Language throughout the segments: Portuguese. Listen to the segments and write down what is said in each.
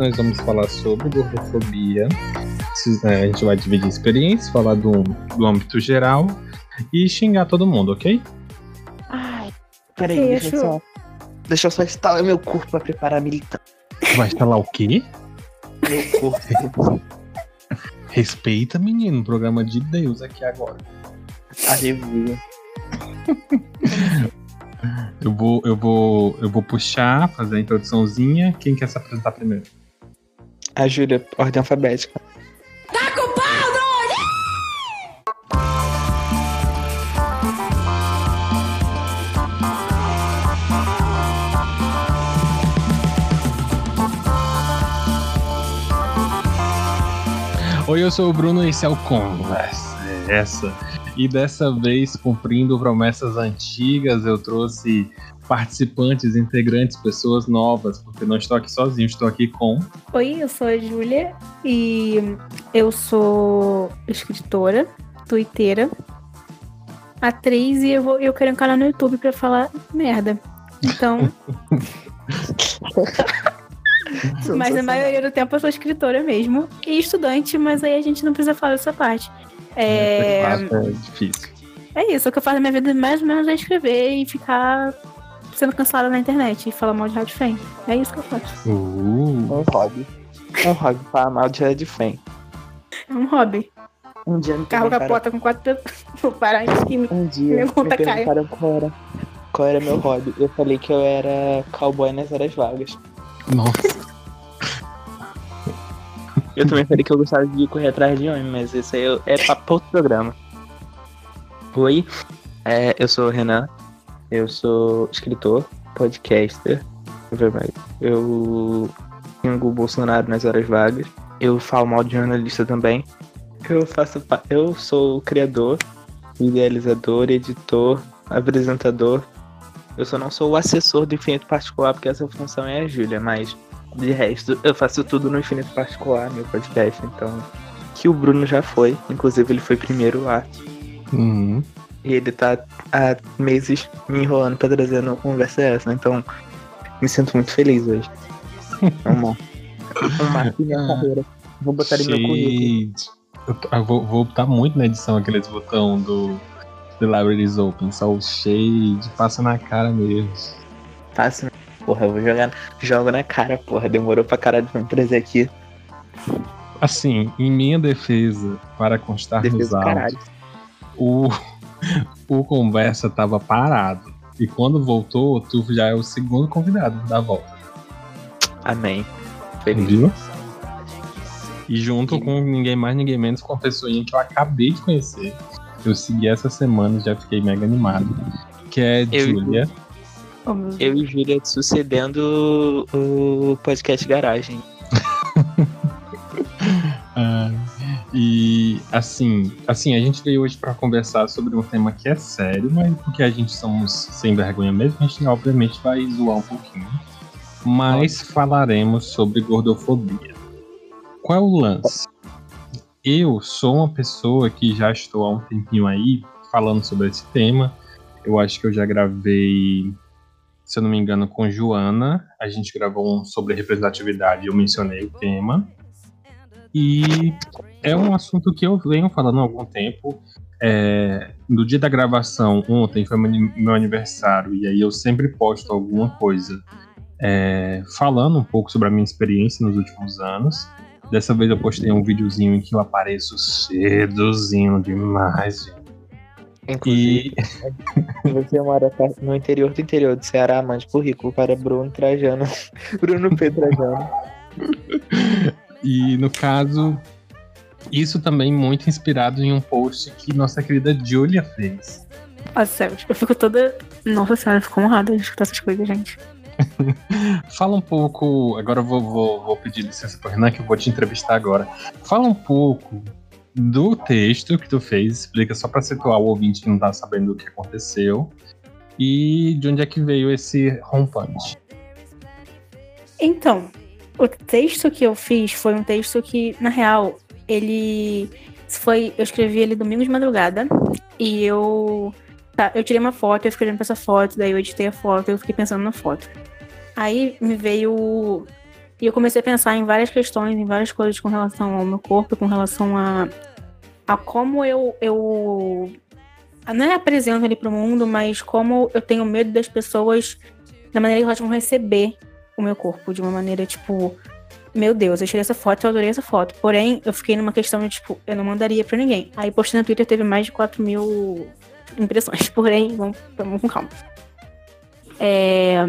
nós vamos falar sobre gordofobia. É, a gente vai dividir experiências, falar do, do âmbito geral e xingar todo mundo, ok? Ai, peraí, deixa eu só. Deixa eu só instalar meu corpo pra preparar a militância. Vai instalar o quê? Meu corpo. Respeita, menino. Programa de Deus aqui agora. Aleluia. Eu vou, eu vou, eu vou puxar, fazer a introduçãozinha. Quem quer se apresentar primeiro? A Júlia, ordem alfabética. Tá com pau, Oi, eu sou o Bruno e esse é o Conversa. É essa. E dessa vez, cumprindo promessas antigas, eu trouxe participantes, integrantes, pessoas novas, porque não estou aqui sozinho, estou aqui com. Oi, eu sou a Júlia e eu sou escritora, twitteira, atriz e eu, vou, eu quero um canal no YouTube pra falar merda. Então. mas a maioria do tempo eu sou escritora mesmo. E estudante, mas aí a gente não precisa falar dessa parte. É, é difícil. é isso, o que eu faço na minha vida mais ou menos é escrever e ficar sendo cancelada na internet e falar mal de Rádio Fem. É isso que eu faço. Uh, Um hobby. Um hobby falar mal de Red Fan. É um hobby. Um dia me Carro capota com quatro pessoas. Vou parar em cima. Um dia me conta cai. perguntaram qual era, qual era meu hobby. Eu falei que eu era cowboy nas horas vagas. nossa. Eu também falei que eu gostava de correr atrás de homem, mas isso aí é pra pra outro programa. Oi, é, eu sou o Renan, eu sou escritor, podcaster, eu xingo o Bolsonaro nas horas vagas, eu falo mal de jornalista também, eu faço eu sou criador, idealizador, editor, apresentador, eu só não sou o assessor do Infinito Particular, porque essa função é a Júlia, mas de resto, eu faço tudo no Infinito Particular, meu podcast, então. Que o Bruno já foi, inclusive ele foi primeiro lá. Uhum. E ele tá há meses me enrolando pra trazer uma conversa essa, então me sinto muito feliz hoje. É um. Um marco em minha Ah. carreira. Vou botar no meu currículo. Eu, vou, vou botar muito na edição aqueles botão do The Libraries Open, só o shade, passa na cara mesmo. Fácil. Porra, eu vou jogar. Jogo na cara, porra. Demorou pra caralho pra me trazer aqui. Assim, em minha defesa, para constar nos Defesa autos, caralho. o, o conversa tava parado. E quando voltou, tu já é o segundo convidado da volta. Amém. Feliz. Viu? E junto com ninguém mais, ninguém menos, com a pessoinha que eu acabei de conhecer. Eu segui essa semana e já fiquei mega animado. Que é Eu- Julia. Oh. Eu e Júlia sucedendo o podcast Garagem. Ah, e assim, assim, a gente veio hoje para conversar sobre um tema que é sério, mas porque a gente somos sem vergonha mesmo, a gente obviamente vai zoar um pouquinho. Mas falaremos sobre gordofobia. Qual é o lance? Eu sou uma pessoa que já estou há um tempinho aí falando sobre esse tema. Eu acho que eu já gravei, se eu não me engano, com Joana. A gente gravou um sobre representatividade, eu mencionei o tema. E é um assunto que eu venho falando há algum tempo. É, no dia da gravação, ontem foi meu ani- meu aniversário, e aí eu sempre posto alguma coisa é, falando um pouco sobre a minha experiência nos últimos anos. Dessa vez eu postei um videozinho em que eu apareço seduzindo demais. gente. Inclusive, E você mora no interior do interior do Ceará, mande currículo para Bruno Trajano. Bruno P. Trajano. E no caso, isso também muito inspirado em um post que nossa querida Julia fez. Nossa, sério, eu fico toda. Nossa senhora, eu fico honrada de escutar essas coisas, gente. Fala um pouco. Agora eu vou, vou, vou pedir licença pro Renan, que eu vou te entrevistar agora. Fala um pouco do texto que tu fez, explica só pra situar o ouvinte que não tá sabendo o que aconteceu. E de onde é que veio esse rompante. Então, o texto que eu fiz foi um texto que, na real, ele foi. Eu escrevi ele domingo de madrugada. E eu. Tá, eu tirei uma foto, eu fiquei olhando pra essa foto, daí eu editei a foto, eu fiquei pensando na foto. Aí me veio E eu comecei a pensar em várias questões, em várias coisas com relação ao meu corpo, com relação a, a como eu, eu. Não é apresento ele pro mundo, mas como eu tenho medo das pessoas, da maneira que elas vão receber o meu corpo, de uma maneira tipo. Meu Deus, eu tirei essa foto, eu adorei essa foto. Porém, eu fiquei numa questão de, tipo, eu não mandaria pra ninguém. Aí postei no Twitter, teve mais de 4 mil impressões. Porém, vamos, vamos com calma. É,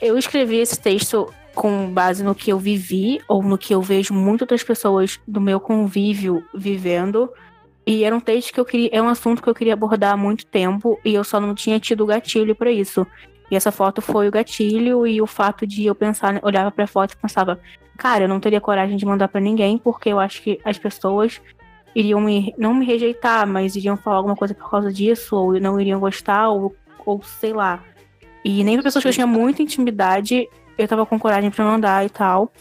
eu escrevi esse texto com base no que eu vivi ou no que eu vejo muitas outras pessoas do meu convívio vivendo. E era um texto que eu queria, é um assunto que eu queria abordar há muito tempo e eu só não tinha tido gatilho para isso. E essa foto foi o gatilho e o fato de eu pensar, olhava para a foto e pensava, cara, eu não teria coragem de mandar para ninguém porque eu acho que as pessoas iriam me não me rejeitar, mas iriam falar alguma coisa por causa disso ou não iriam gostar ou, ou sei lá. E nem para pessoas que eu tinha muita intimidade, eu tava com coragem para mandar e tal.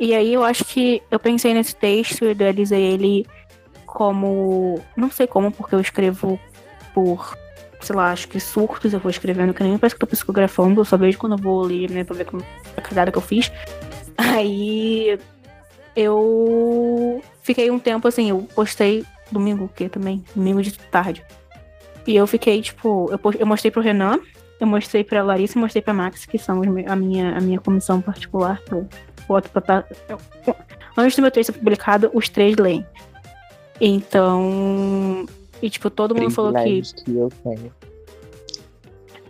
E aí eu acho que eu pensei nesse texto, eu idealizei ele como. Não sei como, porque eu escrevo por, sei lá, acho que surtos, eu vou escrevendo que nem parece que eu tô psicografando, eu só vejo quando eu vou ler, né, pra ver como a cagada que eu fiz. Aí eu fiquei um tempo assim, eu postei domingo o quê também? Domingo de tarde. E eu fiquei, tipo, eu, eu mostrei pro Renan, eu mostrei pra Larissa e mostrei pra Max, que são a minha, a minha comissão particular. Eu boto pra, eu, antes do meu texto publicado, os três leem. Então. E tipo, todo mundo falou que. que eu tenho.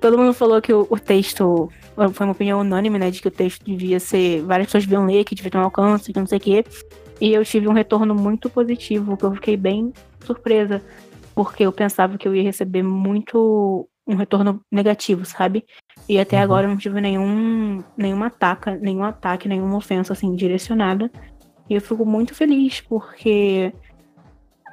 Todo mundo falou que o, o, texto. Foi uma opinião unânime, né? De que o texto devia ser. Várias pessoas deviam ler, que devia ter um alcance, que não sei o quê. E eu tive um retorno muito positivo, que eu fiquei bem surpresa. Porque eu pensava que eu ia receber muito um retorno negativo, sabe? E até uhum. agora eu não tive nenhum, nenhuma ataque, nenhum ataque, nenhuma ofensa assim direcionada. E eu fico muito feliz porque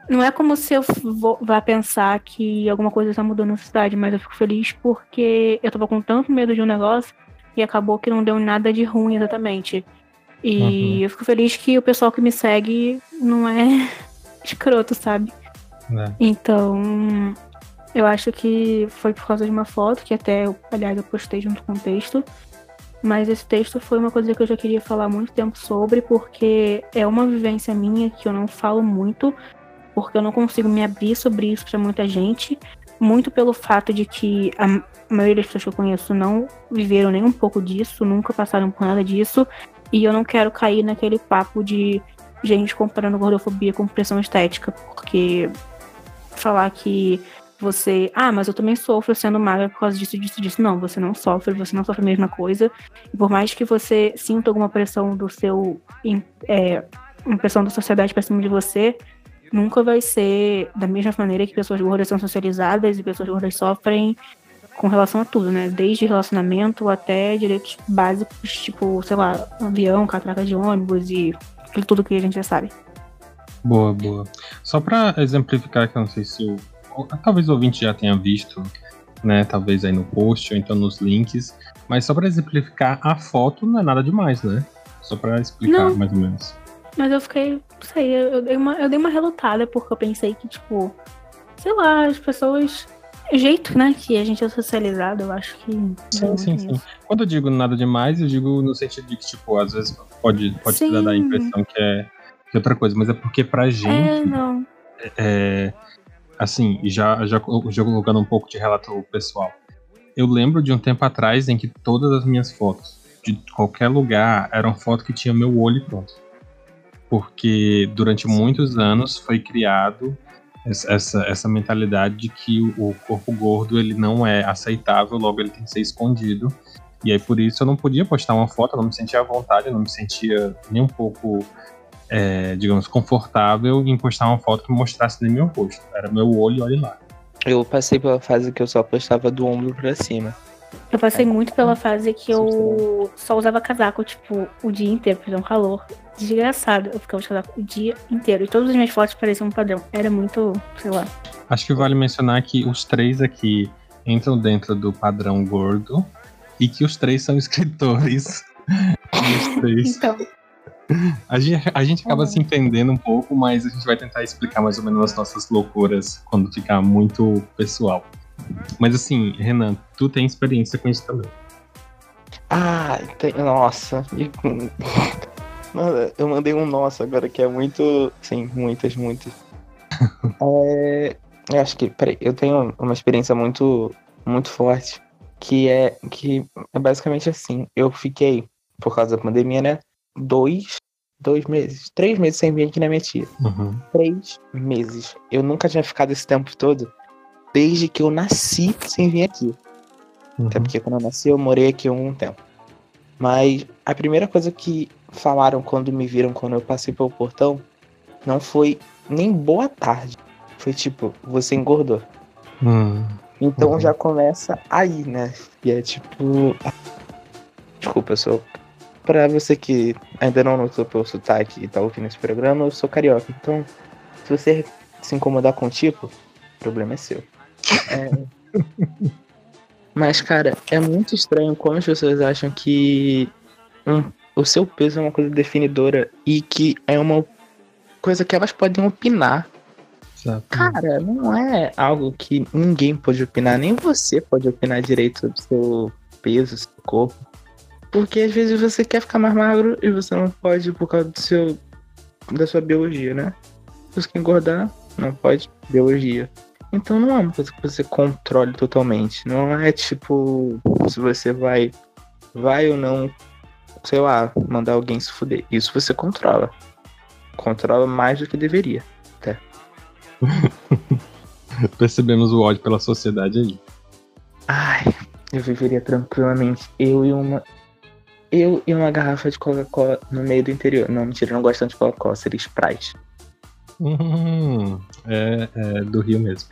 não é como se eu vou, vá pensar que alguma coisa está mudando na cidade, mas eu fico feliz porque eu tava com tanto medo de um negócio e acabou que não deu nada de ruim exatamente. E uhum. eu fico feliz que o pessoal que me segue não é escroto, sabe? É. Então, eu acho que foi por causa de uma foto, que até, aliás, eu postei junto com o texto. Mas esse texto foi uma coisa que eu já queria falar há muito tempo sobre, porque é uma vivência minha que eu não falo muito, porque eu não consigo me abrir sobre isso para muita gente. Muito pelo fato de que a maioria das pessoas que eu conheço não viveram nem um pouco disso, nunca passaram por nada disso. E eu não quero cair naquele papo de gente comparando gordofobia com pressão estética, porque falar que você, ah, mas eu também sofro sendo magra por causa disso, disso, disso. Não, você não sofre, você não sofre a mesma coisa. E por mais que você sinta alguma pressão do seu, é, pressão da sociedade para cima de você, nunca vai ser da mesma maneira que pessoas gordas são socializadas e pessoas gordas sofrem com relação a tudo, né? Desde relacionamento até direitos básicos, tipo, sei lá, avião, catraca de ônibus e tudo que a gente já sabe. Boa, boa. Só para exemplificar, que eu não sei se o talvez o ouvinte já tenha visto, né? Talvez aí no post ou então nos links. Mas só para exemplificar, a foto não é nada demais, né? Só para explicar não, mais ou menos. Mas eu fiquei, não sei, eu, dei uma, eu dei uma relutada porque eu pensei que, tipo, sei lá, as pessoas. O jeito, né, que a gente é socializado, eu acho que. Sim, sim, sim. Quando eu digo nada demais, eu digo no sentido de que, tipo, às vezes pode, pode dar a impressão que é, que é outra coisa, mas é porque pra gente. É, não. É, assim, já, já, já colocando um pouco de relato pessoal. Eu lembro de um tempo atrás em que todas as minhas fotos, de qualquer lugar, eram fotos que tinha meu olho pronto. Porque durante muitos anos foi criado essa, essa mentalidade de que o corpo gordo ele não é aceitável, logo ele tem que ser escondido. E aí por isso eu não podia postar uma foto, eu não me sentia à vontade, eu não me sentia nem um pouco é, digamos, confortável em postar uma foto que mostrasse nem meu rosto. Era meu olho, olha lá. Eu passei pela fase que eu só postava do ombro pra cima. Eu passei é. muito pela fase que eu só usava casaco, tipo, o dia inteiro, porque um calor desgraçado. Eu ficava de casaco o dia inteiro. E todas as minhas fotos pareciam um padrão. Era muito, sei lá. Acho que vale mencionar que os três aqui entram dentro do padrão gordo e que os três são escritores. os três. Então. A gente, a gente acaba se entendendo um pouco, mas a gente vai tentar explicar mais ou menos as nossas loucuras quando ficar muito pessoal. Mas assim, Renan, tu tem experiência com isso também. Ah, tem... nossa. Eu mandei um nossa agora que é muito. Sim, muitas, muitas. é... Eu acho que. Peraí, eu tenho uma experiência muito, muito forte. Que é. Que é basicamente assim. Eu fiquei, por causa da pandemia, né? Dois. Dois meses. Três meses sem vir aqui na minha tia. Uhum. Três meses. Eu nunca tinha ficado esse tempo todo. Desde que eu nasci sem vir aqui. Uhum. Até porque quando eu nasci eu morei aqui um tempo. Mas a primeira coisa que falaram quando me viram quando eu passei pelo portão não foi nem boa tarde. Foi tipo, você engordou. Hum. Então Uhum. já começa aí, né? E é tipo. Desculpa, eu sou. Pra você que ainda não notou pelo sotaque e tá ouvindo esse programa, eu sou carioca. Então, se você se incomodar com o tipo, o problema é seu. É... Mas, cara, é muito estranho como as pessoas acham que hum, o seu peso é uma coisa definidora e que é uma coisa que elas podem opinar. Exato. Cara, não é algo que ninguém pode opinar, nem você pode opinar direito sobre seu peso, seu corpo. Porque às vezes você quer ficar mais magro e você não pode por causa do seu da sua biologia, né? Se você quer engordar, não pode, biologia. Então não é uma coisa que você controle totalmente. Não é tipo se você vai vai ou não, sei lá, mandar alguém se fuder. Isso você controla. Controla mais do que deveria. Percebemos o ódio pela sociedade aí. Ai, eu viveria tranquilamente. Eu e uma. Eu e uma garrafa de Coca-Cola no meio do interior. Não, mentira, eu não gosto tanto de Coca-Cola, seria Sprite. Hum, é, é do Rio mesmo.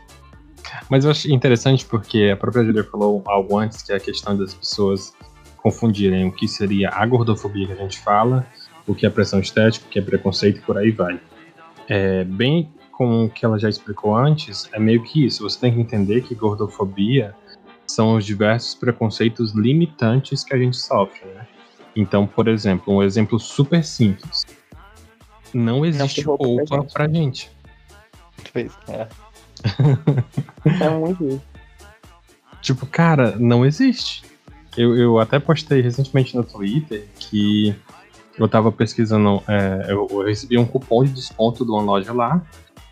Mas eu acho interessante porque a própria Julia falou algo antes, que é a questão das pessoas confundirem o que seria a gordofobia que a gente fala, o que é pressão estética, o que é preconceito e por aí vai. É, bem como o que ela já explicou antes, é meio que isso. Você tem que entender que gordofobia são os diversos preconceitos limitantes que a gente sofre, né? Então, por exemplo, um exemplo super simples. Não existe ter roupa pra roupa gente. pra gente. É. é muito isso. Tipo, cara, não existe. Eu, eu até postei recentemente no Twitter que eu tava pesquisando. é, eu, eu recebi um cupom de desconto de uma loja lá.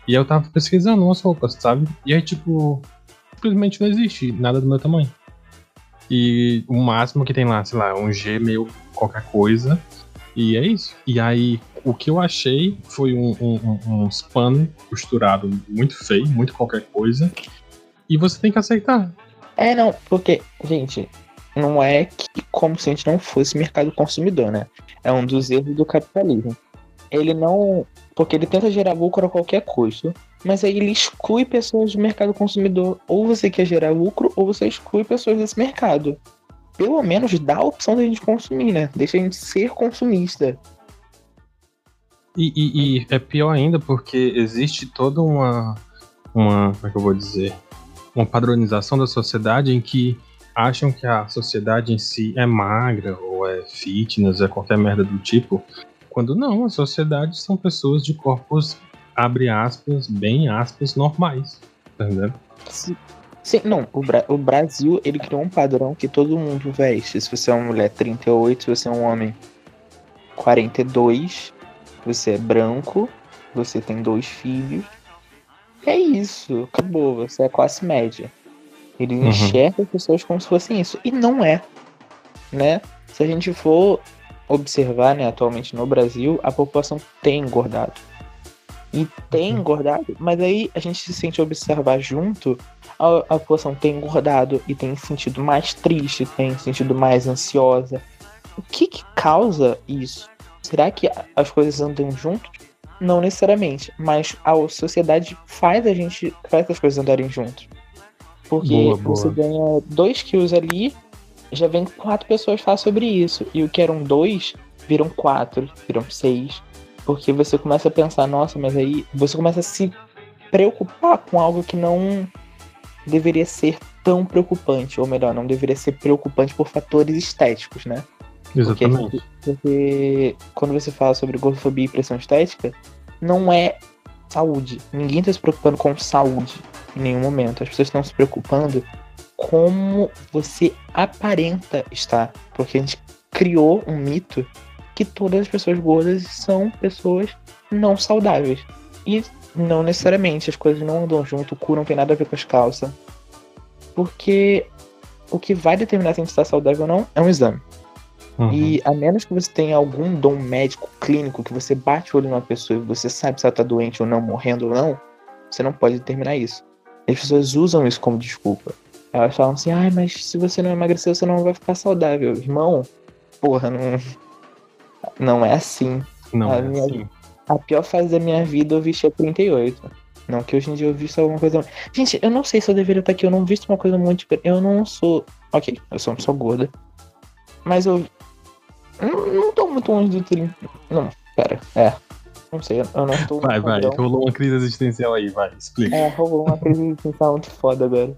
E eu tava pesquisando umas roupas, sabe? E aí, tipo, simplesmente não existe nada do meu tamanho. E o máximo que tem lá, sei lá, um G meio qualquer coisa. E é isso. E aí, o que eu achei foi um, um, um, costurado muito feio, muito qualquer coisa. E você tem que aceitar. É, não, porque, gente, não é que como se a gente não fosse mercado consumidor, né? É um dos erros do capitalismo. Ele não. Porque ele tenta gerar lucro a qualquer custo, mas aí ele exclui pessoas do mercado consumidor. Ou você quer gerar lucro, ou você exclui pessoas desse mercado. Pelo menos dá a opção da gente consumir, né? Deixa a gente ser consumista. E, e- e é pior ainda porque existe toda uma, uma. Como é que eu vou dizer? Uma padronização da sociedade em que acham que a sociedade em si é magra, ou é fitness, é qualquer merda do tipo. Quando não, a sociedade são pessoas de corpos, abre aspas, bem aspas, normais. Tá? Sim, sim, não, o, Bra- o Brasil, ele criou um padrão que todo mundo veste. Se você é uma mulher 38, se você é um homem 42, você é branco, você tem dois filhos. É isso, acabou, você é classe média. Ele Uhum. enxerga as pessoas como se fossem isso. E não é, né? Se a gente for observar, né, atualmente no Brasil, a população tem engordado. E tem Uhum. engordado, mas aí a gente se sente observar junto, a, a população tem engordado e tem se sentido mais triste, tem se sentido mais ansiosa. O que que causa isso? Será que as coisas andam juntos? Não necessariamente, mas a sociedade faz a gente, faz as coisas andarem juntos. Porque Boa, boa. você ganha 2 quilos ali, já vem quatro pessoas falar sobre isso. E o que eram dois, viram quatro, viram seis. Porque você começa a pensar, nossa, mas aí você começa a se preocupar com algo que não deveria ser tão preocupante, ou melhor, não deveria ser preocupante por fatores estéticos, né? Porque, Exatamente. porque quando você fala sobre gordofobia e pressão estética, não é saúde. Ninguém está se preocupando com saúde em nenhum momento. As pessoas estão se preocupando como você aparenta estar. Porque a gente criou um mito que todas as pessoas gordas são pessoas não saudáveis. E não necessariamente, as coisas não andam junto, o cu não tem nada a ver com as calças. Porque o que vai determinar se a gente está saudável ou não é um exame. Uhum. E a menos que você tenha algum dom médico, clínico, que você bate o olho numa pessoa e você sabe se ela tá doente ou não, morrendo ou não, você não pode determinar isso. As pessoas usam isso como desculpa. Elas falam assim, ai, mas se você não emagrecer, você não vai ficar saudável. Irmão, porra, não. Não é assim. Não, a é minha- assim. A pior fase da minha vida eu vestia 38. Não que hoje em dia eu visto alguma coisa. Gente, eu não sei se eu deveria estar aqui, eu não visto uma coisa muito. Eu não sou. Ok, eu sou uma pessoa gorda. Mas eu. Não, não tô muito longe do 30. Não, pera. É. Não sei, eu não tô. Vai, vai. padrão. Rolou uma crise existencial aí, vai. Explica. É, rolou uma crise existencial muito foda agora.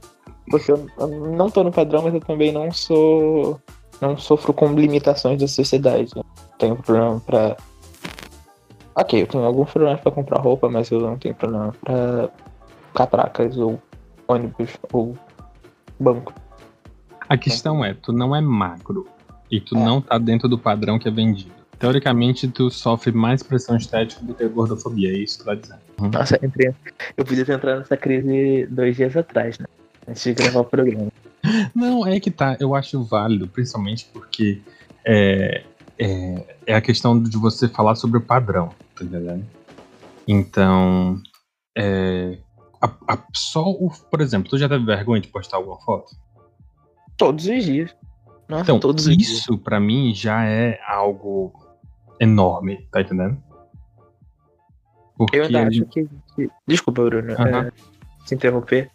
Porque eu, eu não tô no padrão, mas eu também não sou. Não sofro com limitações da sociedade. né? Tenho problema pra. Ok, eu tenho alguns problemas pra comprar roupa, mas eu não tenho problema pra catracas ou ônibus ou banco. A questão é, tu não é magro. E tu É. não tá dentro do padrão que é vendido. Teoricamente, tu sofre mais pressão estética do que a gordofobia, é isso que tu tá dizendo. Nossa, entrei. Eu podia ter entrado nessa crise dois dias atrás, né? Antes de gravar o programa. Não, é que tá, eu acho válido, principalmente porque é, é, é a questão de você falar sobre o padrão, tá entendendo? Então, é, a- a- só o, por exemplo, tu já teve vergonha de postar alguma foto? Todos os dias. Nossa, Então, todos isso pra mim já é algo enorme, tá entendendo? Porque Eu ainda acho que. Desculpa, Bruno, é, se interromper.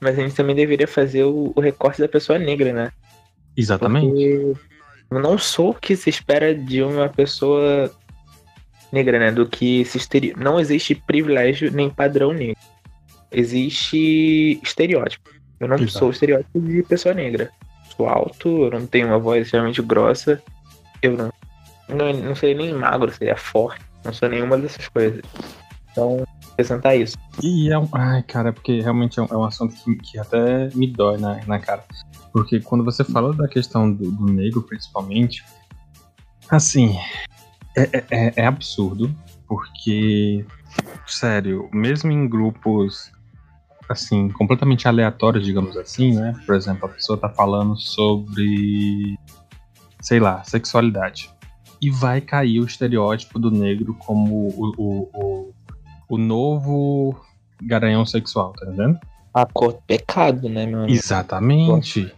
Mas a gente também deveria fazer o, o recorte da pessoa negra, né? Exatamente. Porque eu não sou o que se espera de uma pessoa negra, né? Do que se exterior. Não existe privilégio nem padrão negro. Existe estereótipo. Eu não Exato. sou o estereótipo de pessoa negra. Sou alto, eu não tenho uma voz extremamente grossa. Eu não. Não, não seria nem magro, seria forte. Não sou nenhuma dessas coisas. Então, acrescentar isso. E é um. Ai, cara, porque realmente é um, é um assunto que, que até me dói na, na cara. Porque quando você fala da questão do, do negro, principalmente, assim, é, é- é, é absurdo, porque, sério, mesmo em grupos, assim, completamente aleatórios, digamos assim, né? Por exemplo, a pessoa tá falando sobre, sei lá, sexualidade. E vai cair o estereótipo do negro como o, o, o, o novo garanhão sexual, tá entendendo? A cor do pecado, né, meu amigo? Exatamente.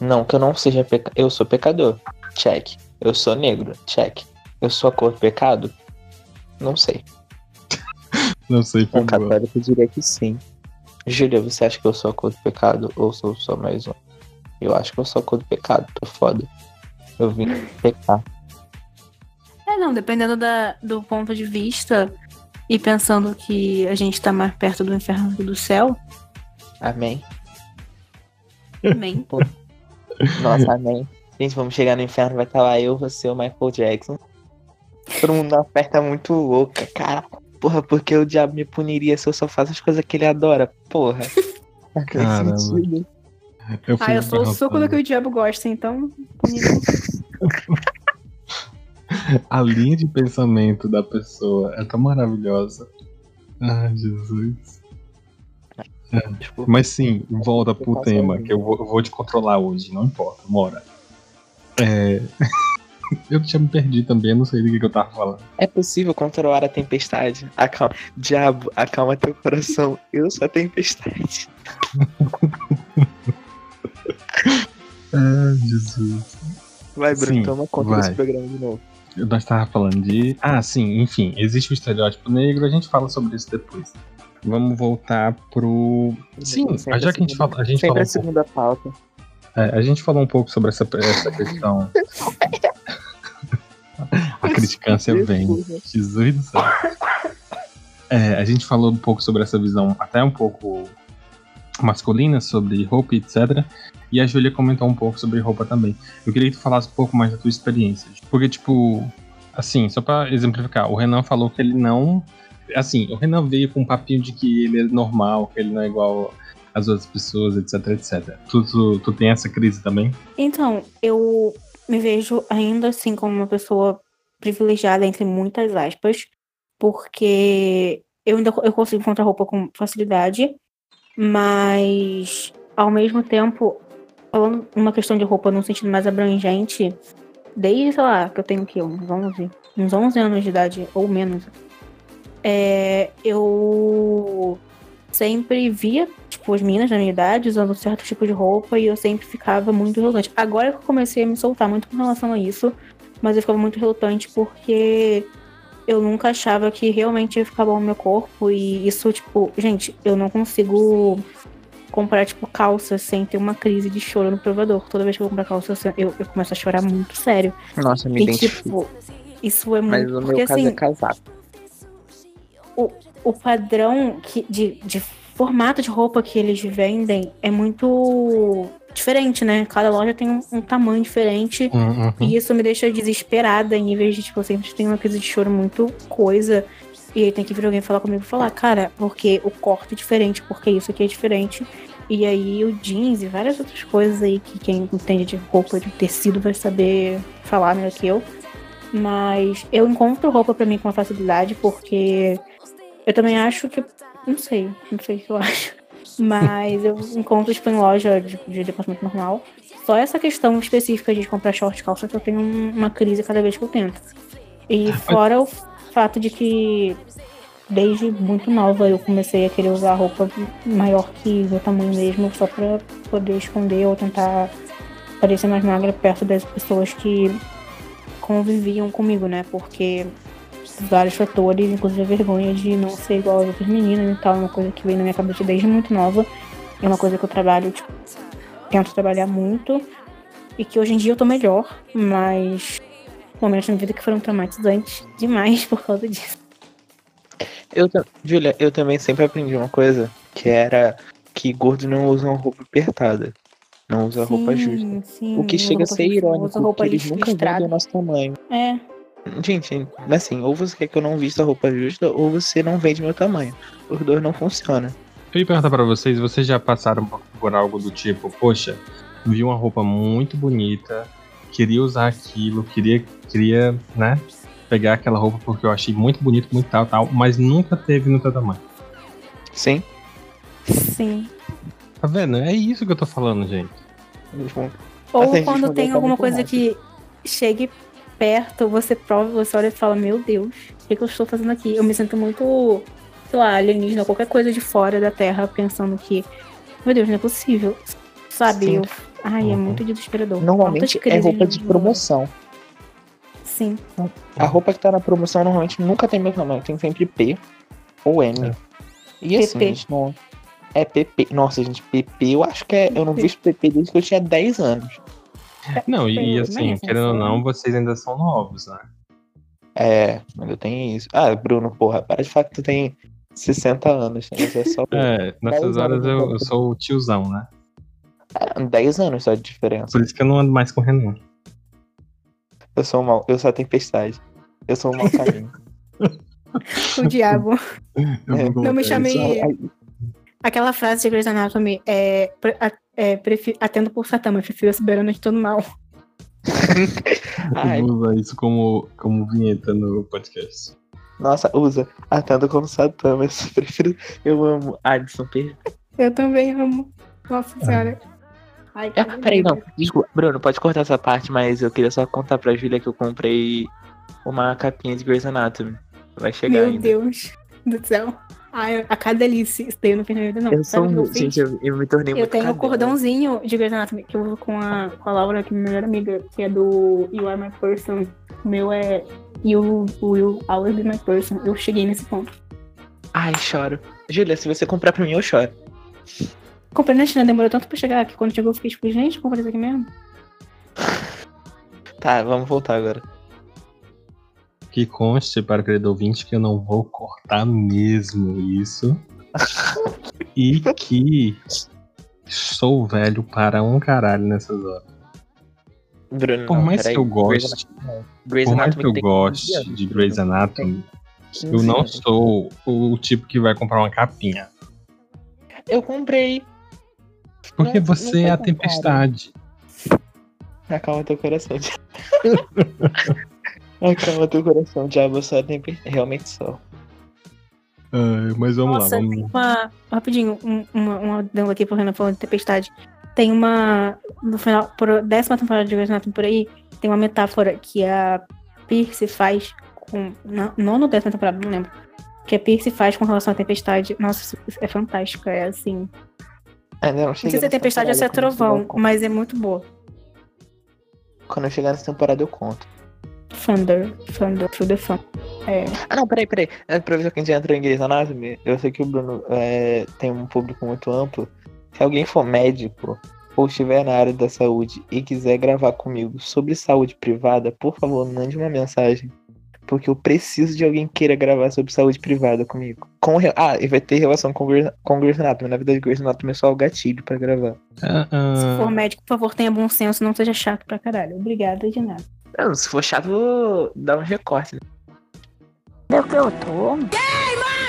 Não, que eu não seja pecador. Eu sou pecador. Check. Eu sou negro. Check. Eu sou a cor do pecado? Não sei. Não sei Um foi boa. católico diria que sim. Júlia, você acha que eu sou a cor do pecado ou sou só mais um? Eu acho que eu sou a cor do pecado. Tô foda. Eu vim pecar. É, não, dependendo da, do ponto de vista e pensando que a gente tá mais perto do inferno do que do céu, Amém. amém. Nossa, amém. Gente, vamos chegar no inferno, vai estar lá eu, você, o Michael Jackson. Todo mundo festa muito louca, cara. Porra, porque o diabo me puniria se eu só faço as coisas que ele adora? Porra. Caramba. sentido. Eu Ah, eu sou o suco do que o diabo gosta, então. A linha de pensamento da pessoa é tão maravilhosa. Ai, Jesus. Desculpa. Mas sim, volta pro tema, que eu vou, eu vou te controlar hoje, não importa, mora. É... eu já me perdi também, eu não sei do que, que eu tava falando. É possível controlar a tempestade. Acalma. Diabo, acalma teu coração. Eu sou a tempestade. Ai, Jesus. Vai, Bruno, Sim, toma conta vai. desse programa de novo. Nós tava falando de. Ah, sim, enfim, existe o estereótipo negro, a gente fala sobre isso depois. Vamos voltar pro. Sim, Sempre já que a gente segunda- fala. A gente, Sempre falou a um pouco, segunda pauta. é, a gente falou um pouco sobre essa, essa questão. a criticância vem. Jesus do céu. É, a gente falou um pouco sobre essa visão, até um pouco masculina, sobre roupa, e etc. E a Júlia comentou um pouco sobre roupa também. Eu queria que tu falasse um pouco mais da tua experiência. Porque, tipo, assim, só pra exemplificar, o Renan falou que ele não. Assim, o Renan veio com um papinho de que ele é normal, que ele não é igual as outras pessoas, etc, etc. Tu, tu, tu tem essa crise também? Então, eu me vejo ainda assim como uma pessoa privilegiada, entre muitas aspas, porque eu ainda eu consigo encontrar roupa com facilidade, mas ao mesmo tempo, falando uma questão de roupa num sentido mais abrangente, desde, sei lá, que eu tenho que uns 11, uns 11 anos de idade ou menos, é, eu sempre via, tipo, as meninas da minha idade usando certo tipo de roupa e eu sempre ficava muito relutante. Agora que eu comecei a me soltar muito com relação a isso, mas eu ficava muito relutante porque eu nunca achava que realmente ia ficar bom no meu corpo e isso, tipo, gente, eu não consigo comprar, tipo, calça sem ter uma crise de choro no provador. Toda vez que eu comprar calça, eu, eu começo a chorar muito sério. Nossa, me E, identifico. tipo, isso é Mas muito. o Porque meu caso assim, é casaco. o padrão que, de, de formato de roupa que eles vendem é muito diferente, né? Cada loja tem um, um tamanho diferente. Uhum. E isso me deixa desesperada em níveis de, tipo, eu sempre tenho uma crise de choro muito coisa. E aí tem que vir alguém falar comigo e falar, cara, porque o corte é diferente, porque isso aqui é diferente. E aí o jeans e várias outras coisas aí que quem entende de roupa, de tecido, vai saber falar melhor que eu. Mas eu encontro roupa pra mim com facilidade, porque eu também acho que. Não sei, não sei o que eu acho. Mas eu encontro, tipo, em loja de, de departamento normal. Só essa questão específica de comprar short e calça que eu tenho um- uma crise cada vez que eu tento. E fora o fato de que desde muito nova eu comecei a querer usar roupa maior que meu tamanho mesmo, só pra poder esconder ou tentar parecer mais magra perto das pessoas que conviviam comigo, né? Porque vários fatores, inclusive a vergonha de não ser igual às outras meninas e tal, é uma coisa que veio na minha cabeça desde muito nova. É uma coisa que eu trabalho, tipo, tento trabalhar muito. E que hoje em dia eu tô melhor, mas momentos na vida que foram traumatizantes demais por causa disso. Eu, Júlia, eu também sempre aprendi uma coisa, que era que gordos não usam roupa apertada. Não usa roupa justa. Sim, O que chega a ser irônico, porque eles nunca vendem o nosso tamanho. É, Gente, assim, ou você quer que eu não vista roupa justa, ou você não vende meu tamanho. Os dois não funcionam. Eu ia perguntar pra vocês, vocês já passaram por- algo do tipo, poxa, vi uma roupa muito bonita, queria usar aquilo, queria, queria, né, pegar aquela roupa porque eu achei muito bonito, muito tal, tal, mas nunca teve no teu tamanho. Sim? sim. Tá vendo? É isso que eu tô falando, gente. Ou Assim, quando tem alguma coisa rápido. que chegue perto, você prova, você olha e fala, meu Deus, o que, que eu estou fazendo aqui? Eu me sinto muito, sei lá, alienígena, qualquer coisa de fora da Terra, pensando que, meu Deus, não é possível. Sabe? Sim. Eu- ai, é Uhum. muito desesperador. Normalmente é roupa de promoção. Sim. A roupa que tá na promoção normalmente nunca tem meu tamanho, tem sempre P ou M. É. E assim, PP. gente, não. É PP. Nossa, gente, PP, eu acho que é. Eu não visto PP desde que eu tinha 10 anos. Não, e, e Eu- assim, mas, querendo ou assim, não, vocês ainda são novos, né? É, ainda tem isso. Ah, Bruno, porra, para de falar que tu tem 60 anos. Né? Mas é só É, nessas horas eu, eu sou o tiozão, né? é, 10 anos só de diferença. Por isso que eu não ando mais com o Renan. Eu sou mal, eu sou a tempestade. Eu sou o mau caminho. O diabo. Eu É. vou Não me colocar chame- isso. Ai, Aquela frase de Grey's Anatomy é, é prefi- atendo por Satã, mas prefiro a soberana de todo mal. Eu vou usar isso como, como vinheta no podcast. nossa, usa. Atendo como Satã, mas eu prefiro. Eu amo Adson Per. Eu também amo. Nossa senhora. Ai, Ah, que peraí, não. Desculpa, Bruno, pode cortar essa parte, mas eu queria só contar pra Júlia que eu comprei uma capinha de Grey's Anatomy. Vai chegar Meu ainda. Deus do céu. Ai, a cada. Isso daí eu não vida, não. Eu sou que eu? Gente, eu, eu me tornei Eu muito. tenho o cordãozinho de Grey's Anatomy que eu uso com a, com a Laura, que é minha melhor amiga, que é do You Are My Person. O meu é You Will Always Be My Person. Eu cheguei nesse ponto. Ai, choro. Júlia, se você comprar pra mim, eu choro. Comprei na China, demorou tanto pra chegar que quando chegou eu fiquei tipo, gente, comprei isso aqui mesmo. Tá, vamos voltar agora. Que conste para o querido ouvinte que eu não vou cortar mesmo isso. e que sou velho para um caralho nessas horas. Bruno, Por mais que eu goste, Grey's por mais que eu goste 15 anos, de Bruno. Grey's Anatomy, 15 eu não sou o tipo que vai comprar uma capinha. Eu comprei. Porque Não, você não é a tão tempestade. Acalma teu coração, Diabo. Acalma teu coração, Diabo. A tempestade. Realmente. Ah, mas vamos Nossa, lá, tem vamos. uma. Rapidinho, um, uma, uma dando aqui pro Renan falando de tempestade. Tem uma. No final, por décima temporada de Grey's Anatomy por aí, tem uma metáfora que a Pierce faz com. Não, no décima temporada, não lembro. Que a Pierce faz com relação à tempestade. Nossa, é fantástico. É assim. Ainda não Não sei se é tempestade ou se é trovão, mas é muito boa. Quando eu chegar nessa temporada, eu conto. Thunder, Thunder, Through the Fun. É. Ah, não, peraí, peraí. É, pra ver que a gente já entrou em Grey's Anatomy, eu sei que o Bruno é, tem um público muito amplo. Se alguém for médico ou estiver na área da saúde e quiser gravar comigo sobre saúde privada, por favor, mande uma mensagem. Porque eu preciso de alguém que queira gravar sobre saúde privada comigo. Com, re- ah, e vai ter relação com, com Grey's Anatomy. Na verdade, Grey's Anatomy é só o gatilho pra gravar. Ah, ah, Se for médico, por favor, tenha bom senso, não seja chato pra caralho. Obrigada de nada. Não, se for chato, vou dar um recorte. né? O que eu tô.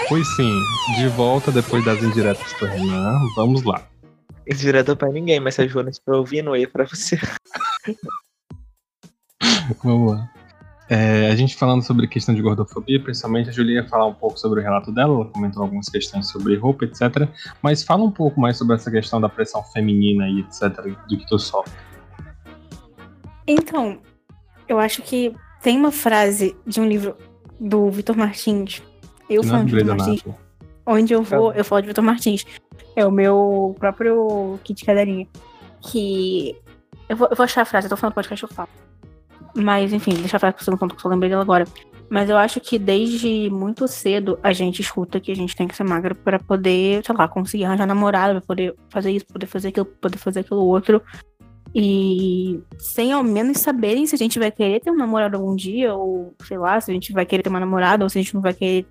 Pois sim, de volta depois das indiretas do Renan. Vamos lá. Direto pra ninguém, mas se a Joana estiver ouvindo, aí pra você. Vamos lá. É, a gente falando sobre questão de gordofobia, principalmente a Julia ia falar um pouco sobre o relato dela, ela comentou algumas questões sobre roupa, etc. Mas fala um pouco mais sobre essa questão da pressão feminina e etc. do que tu sofre. Então, eu acho que tem uma frase de um livro do Vitor Martins. Eu falo de Vitor Martins. Onde eu vou, eu falo de Vitor Martins. É o meu próprio kit cadelinha. Que. Eu vou, eu vou achar a frase, eu tô falando podcast, eu falo. Mas, enfim, deixa eu falar com o segundo ponto que eu só lembrei dela agora. Mas eu acho que desde muito cedo a gente escuta que a gente tem que ser magra pra poder, sei lá, conseguir arranjar namorado, pra poder fazer isso, poder fazer aquilo, poder fazer aquilo outro. E sem ao menos saberem se a gente vai querer ter um namorado algum dia, ou sei lá, se a gente vai querer ter uma namorada, ou se a gente não vai querer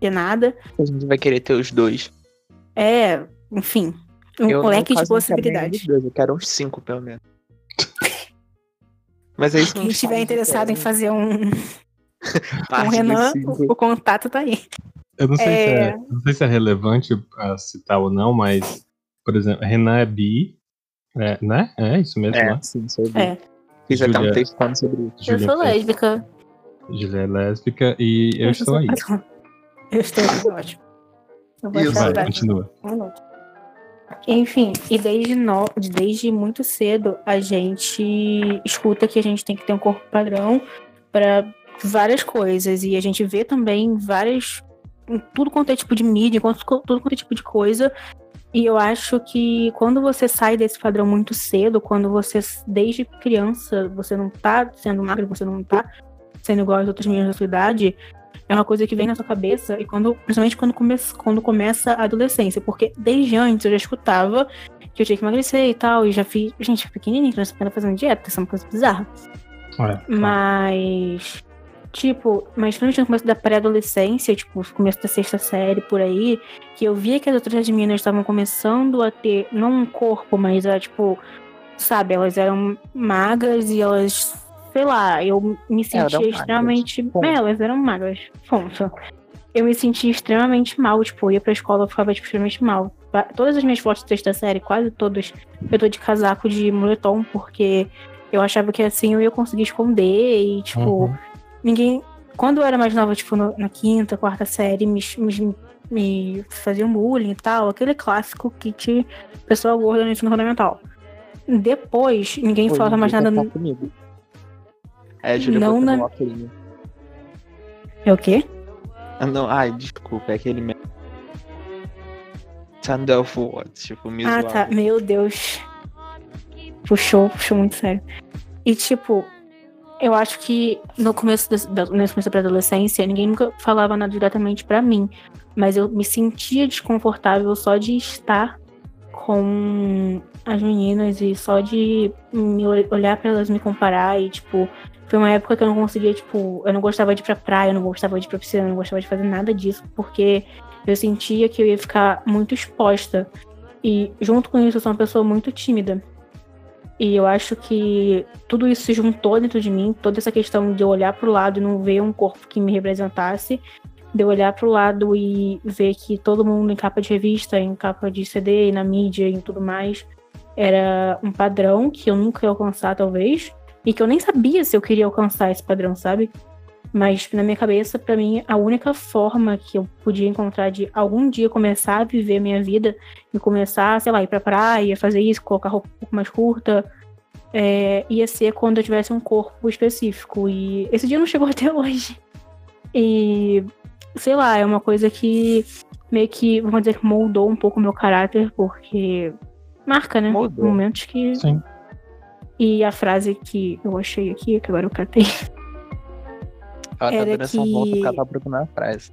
ter nada. A gente vai querer ter os dois. É, enfim, um Eu, leque de quero possibilidades. Eu quero uns cinco, pelo menos. Mas é isso Quem estiver interessado em fazer um, um parte Renan, o, o contato tá aí. Eu não sei, É. Se, é, não sei se é relevante uh, citar ou não, mas, por exemplo, Renan é bi, é, né? É isso mesmo, É, né? sim, sei É. Fiz até Júlia- um texto falando sobre isso. Eu Júlia sou é- lésbica. Júlia é lésbica e eu estou aí. Eu estou aí, ótimo. Eu vou eu Vai, continua. Enfim, e desde, no... desde muito cedo a gente escuta que a gente tem que ter um corpo padrão para várias coisas. E a gente vê também várias. em Tudo quanto é tipo de mídia, quanto- tudo quanto é tipo de coisa. E eu acho que quando você sai desse padrão muito cedo, quando você, desde criança, você não tá sendo magro, você não tá sendo igual às outras meninas da sua idade, é uma coisa que vem na sua cabeça, e quando, principalmente quando, come, quando começa a adolescência, porque desde antes eu já escutava que eu tinha que emagrecer e tal, e já fiz. Gente, pequenininho, criança pequena fazendo dieta, isso é uma coisa bizarra. É, Mas. Tipo, mas principalmente no começo da pré-adolescência, tipo, começo da sexta série por aí, que eu via que as outras meninas estavam começando a ter, não um corpo, mas era tipo, sabe, elas eram magras e elas, sei lá, eu me sentia magras, extremamente. ponto. É, elas eram magras. Ponto. Eu me sentia extremamente mal, tipo, eu ia pra escola eu ficava tipo, extremamente mal. Todas as minhas fotos de sexta série, quase todas, eu tô de casaco de moletom, porque eu achava que assim eu ia conseguir esconder e, tipo, Uhum. Ninguém. Quando eu era mais nova, tipo, no- na quinta, quarta série, me, me, me faziam bullying e tal, aquele clássico kit pessoa gorda no ensino fundamental. Depois, ninguém Hoje falava mais nada. tá comigo. É, Júlia Não na-. É o quê? Ah, não, ai, desculpa, é aquele mesmo. Watts, tipo, me Ah, zoava. tá. Meu Deus. Puxou, puxou muito sério. E, tipo, eu acho que no começo da, começo da pré-adolescência, ninguém nunca falava nada diretamente pra mim. Mas eu me sentia desconfortável só de estar com as meninas e só de me ol- olhar pra elas me comparar e, tipo, foi uma época que eu não conseguia, tipo, eu não gostava de ir pra praia, eu não gostava de ir pra piscina, eu não gostava de fazer nada disso, porque eu sentia que eu ia ficar muito exposta. E junto com isso, eu sou uma pessoa muito tímida. E eu acho que tudo isso se juntou dentro de mim, toda essa questão de eu olhar pro lado e não ver um corpo que me representasse, de eu olhar pro lado e ver que todo mundo em capa de revista, em capa de CD, na mídia e tudo mais, era um padrão que eu nunca ia alcançar, talvez, e que eu nem sabia se eu queria alcançar esse padrão, sabe? Mas na minha cabeça, para mim, a única forma que eu podia encontrar de algum dia começar a viver minha vida e começar, sei lá, ir pra praia, fazer isso, colocar roupa um pouco mais curta, é, ia ser quando eu tivesse um corpo específico. E esse dia não chegou até hoje. E, sei lá, é uma coisa que meio que, vamos dizer, moldou um pouco o meu caráter, porque marca, né? Moldou. Momentos que. Sim. E a frase que eu achei aqui, que agora eu catei. Ela tá dando essa que- volta, tá frase.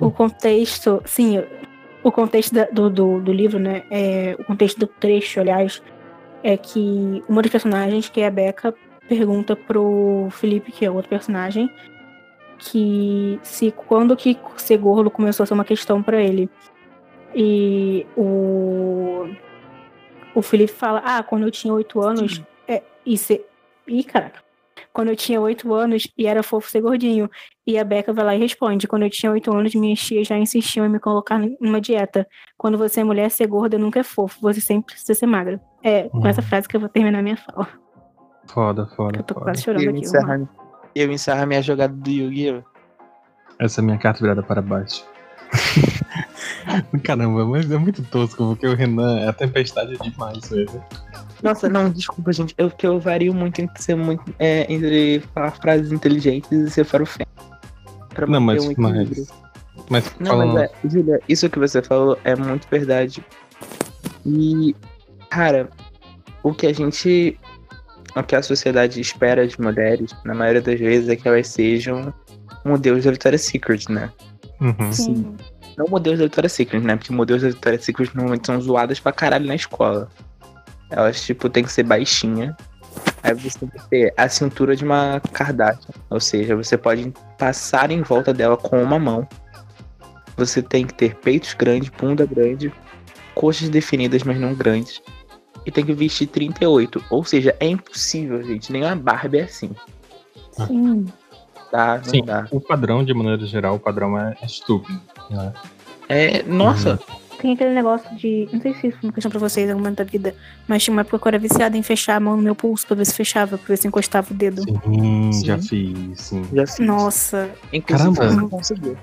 o contexto, sim, o contexto da- do, do, do livro, né? É, o contexto do trecho, aliás, é que uma das personagens, que é a Becca, pergunta pro Felipe, que é outro personagem, que se quando que ser gordo começou a ser uma questão pra ele. E o o Felipe fala: "Ah, quando eu tinha oito anos, é, e ser Ih, caraca. Quando eu tinha oito anos e era fofo ser gordinho. E a Becca vai lá e responde: Quando eu tinha oito anos, minhas tias já insistiam em me colocar numa dieta. Quando você é mulher, ser gorda nunca é fofo. Você sempre precisa ser magra. É com Hum. essa frase que eu vou terminar minha fala. Foda, foda, Eu tô foda. quase chorando eu aqui. encerro, eu encerro a minha jogada do Yu-Gi-Oh! Essa é a minha carta virada para baixo. Caramba, mas é muito tosco, porque o Renan é a tempestade demais mesmo. Nossa, não, desculpa, gente. Eu, que eu vario muito entre ser muito. É, entre falar frases inteligentes e ser farofento. Pra Não, manter mas, um mas, mas Não, falando. mas é, Julia, isso que você falou é muito verdade. E, cara, o que a gente. O que a sociedade espera de mulheres, na maioria das vezes, é que elas sejam modelos da Victoria's Secret, né? Uhum. Sim. Não modelos da Victoria's Secret, né? Porque modelos da Victoria's Secret normalmente são zoadas pra caralho na escola. Elas, tipo, tem que ser baixinha. Aí você tem que ter a cintura de uma Kardashian. Ou seja, você pode passar em volta dela com uma mão. Você tem que ter peitos grandes, bunda grande, coxas definidas, mas não grandes. E tem que vestir 38. Ou seja, é impossível, gente. Nem uma Barbie é assim. Sim. Dá, não Sim, dá. o padrão, de maneira geral, o padrão é, é estúpido. É, nossa, Tem aquele negócio de. Não sei se isso é uma questão pra vocês algum momento da vida, mas tinha uma época que eu era viciada em fechar a mão no meu pulso pra ver se fechava, pra ver se encostava o dedo. Sim, Sim. já fiz, sim. já fiz. Nossa, Inclusive, Caramba. não consegui.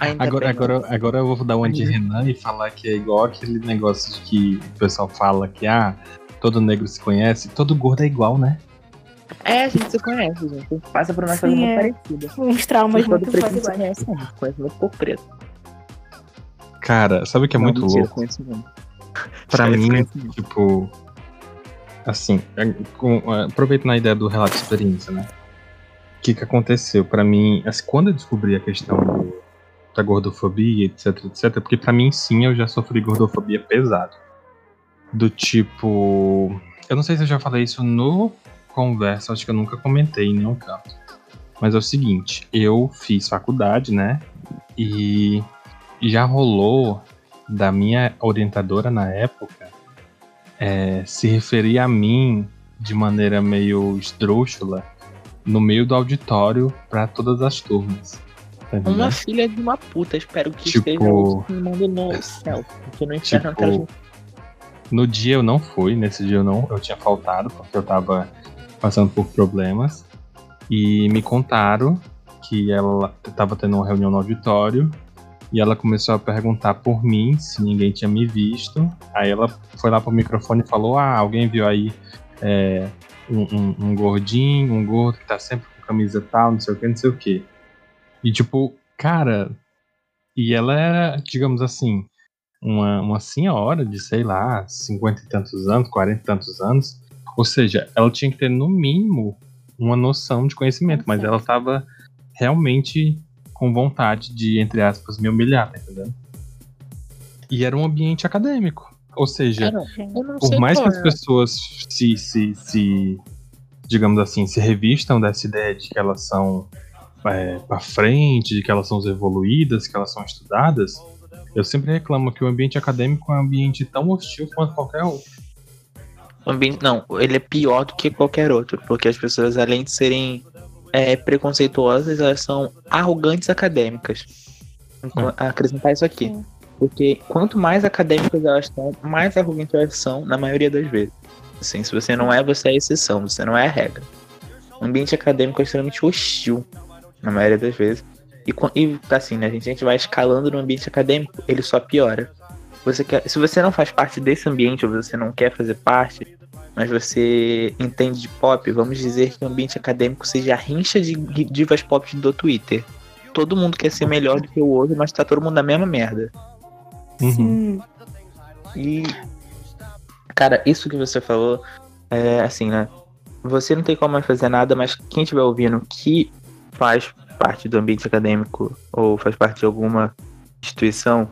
Ainda Agora, agora, agora eu vou dar uma de Ainda. Renan e falar que é igual aquele negócio de que o pessoal fala que, ah, todo negro se conhece, todo gordo é igual, né? É, a gente se conhece, gente. Passa por uma coisa Sim, muito é. parecida. uns traumas muito preto se iguais. conhece, muito por preto. Cara, sabe o que é Não, muito mentira, louco? muito. Pra mim, tipo, assim, é, é, aproveitando a ideia do relato de experiência, né? O que que aconteceu? Pra mim, assim, quando eu descobri a questão do- da gordofobia, etc, etc, porque pra mim sim, eu já sofri gordofobia pesado. Do tipo, eu não sei se eu já falei isso no conversa, acho que eu nunca comentei em nenhum canto. Mas é o seguinte, eu fiz faculdade, né? E já rolou da minha orientadora na época é, se referir a mim de maneira meio esdrúxula no meio do auditório para todas as turmas. Tá? Uma filha de uma puta, espero que Tipo- esteja me no céu. Porque Tipo, no dia eu não fui, nesse dia eu não, eu tinha faltado porque eu tava passando por problemas e me contaram que ela tava tendo uma reunião no auditório e ela começou a perguntar por mim se ninguém tinha me visto. Aí ela foi lá pro microfone e falou: Ah, alguém viu aí é, um, um- um gordinho, um gordo que tá sempre com camisa tal, não sei o que, não sei o que. E tipo, cara, e ela era, digamos assim, uma, uma senhora de, sei lá, 50 e tantos anos, 40 e tantos anos. Ou seja, ela tinha que ter, no mínimo, uma noção de conhecimento, mas ela tava realmente com vontade de, entre aspas, me humilhar, tá entendendo? E era um ambiente acadêmico. Ou seja, Cara, por mais que as é. pessoas se, se, se, digamos assim, se revistam dessa ideia de que elas são é, para frente, de que elas são evoluídas, que elas são estudadas, eu sempre reclamo que o ambiente acadêmico é um ambiente tão hostil quanto qualquer outro. Ambiente- Não, ele é pior do que qualquer outro, porque as pessoas, além de serem é, preconceituosas, elas são arrogantes acadêmicas. Vou Acrescentar isso aqui. Sim. Porque quanto mais acadêmicas elas estão, mais arrogantes elas são, na maioria das vezes. Assim, se você não é, você é a exceção, você não é a regra. O ambiente acadêmico é extremamente hostil, na maioria das vezes. E, e assim, né, a gente, a gente vai escalando no ambiente acadêmico, ele só piora. Você quer, se você não faz parte desse ambiente, ou você não quer fazer parte, mas você entende de pop, vamos dizer que o ambiente acadêmico seja a rincha de divas pop do Twitter. Todo mundo quer ser melhor do que o outro, mas tá todo mundo na mesma merda. Uhum. E. Cara, isso que você falou é assim, né? Você não tem como mais fazer nada, mas quem estiver ouvindo que faz parte do ambiente acadêmico ou faz parte de alguma instituição,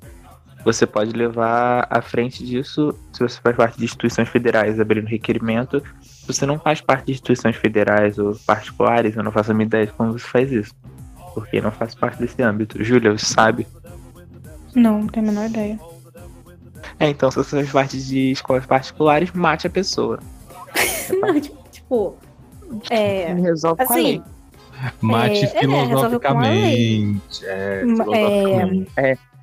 você pode levar à frente disso se você faz parte de instituições federais abrindo requerimento. Se você não faz parte de instituições federais ou particulares, eu não faço a minha ideia de como você faz isso. Porque eu não faço parte desse âmbito. Júlia, você sabe? Não, não tenho a menor ideia. É, então se você faz parte de escolas particulares, mate a pessoa. Não, tipo, é. Resolve com a lei. Assim, Mate É, é, resolve com a lei. filosoficamente. É, Ma- filosoficamente.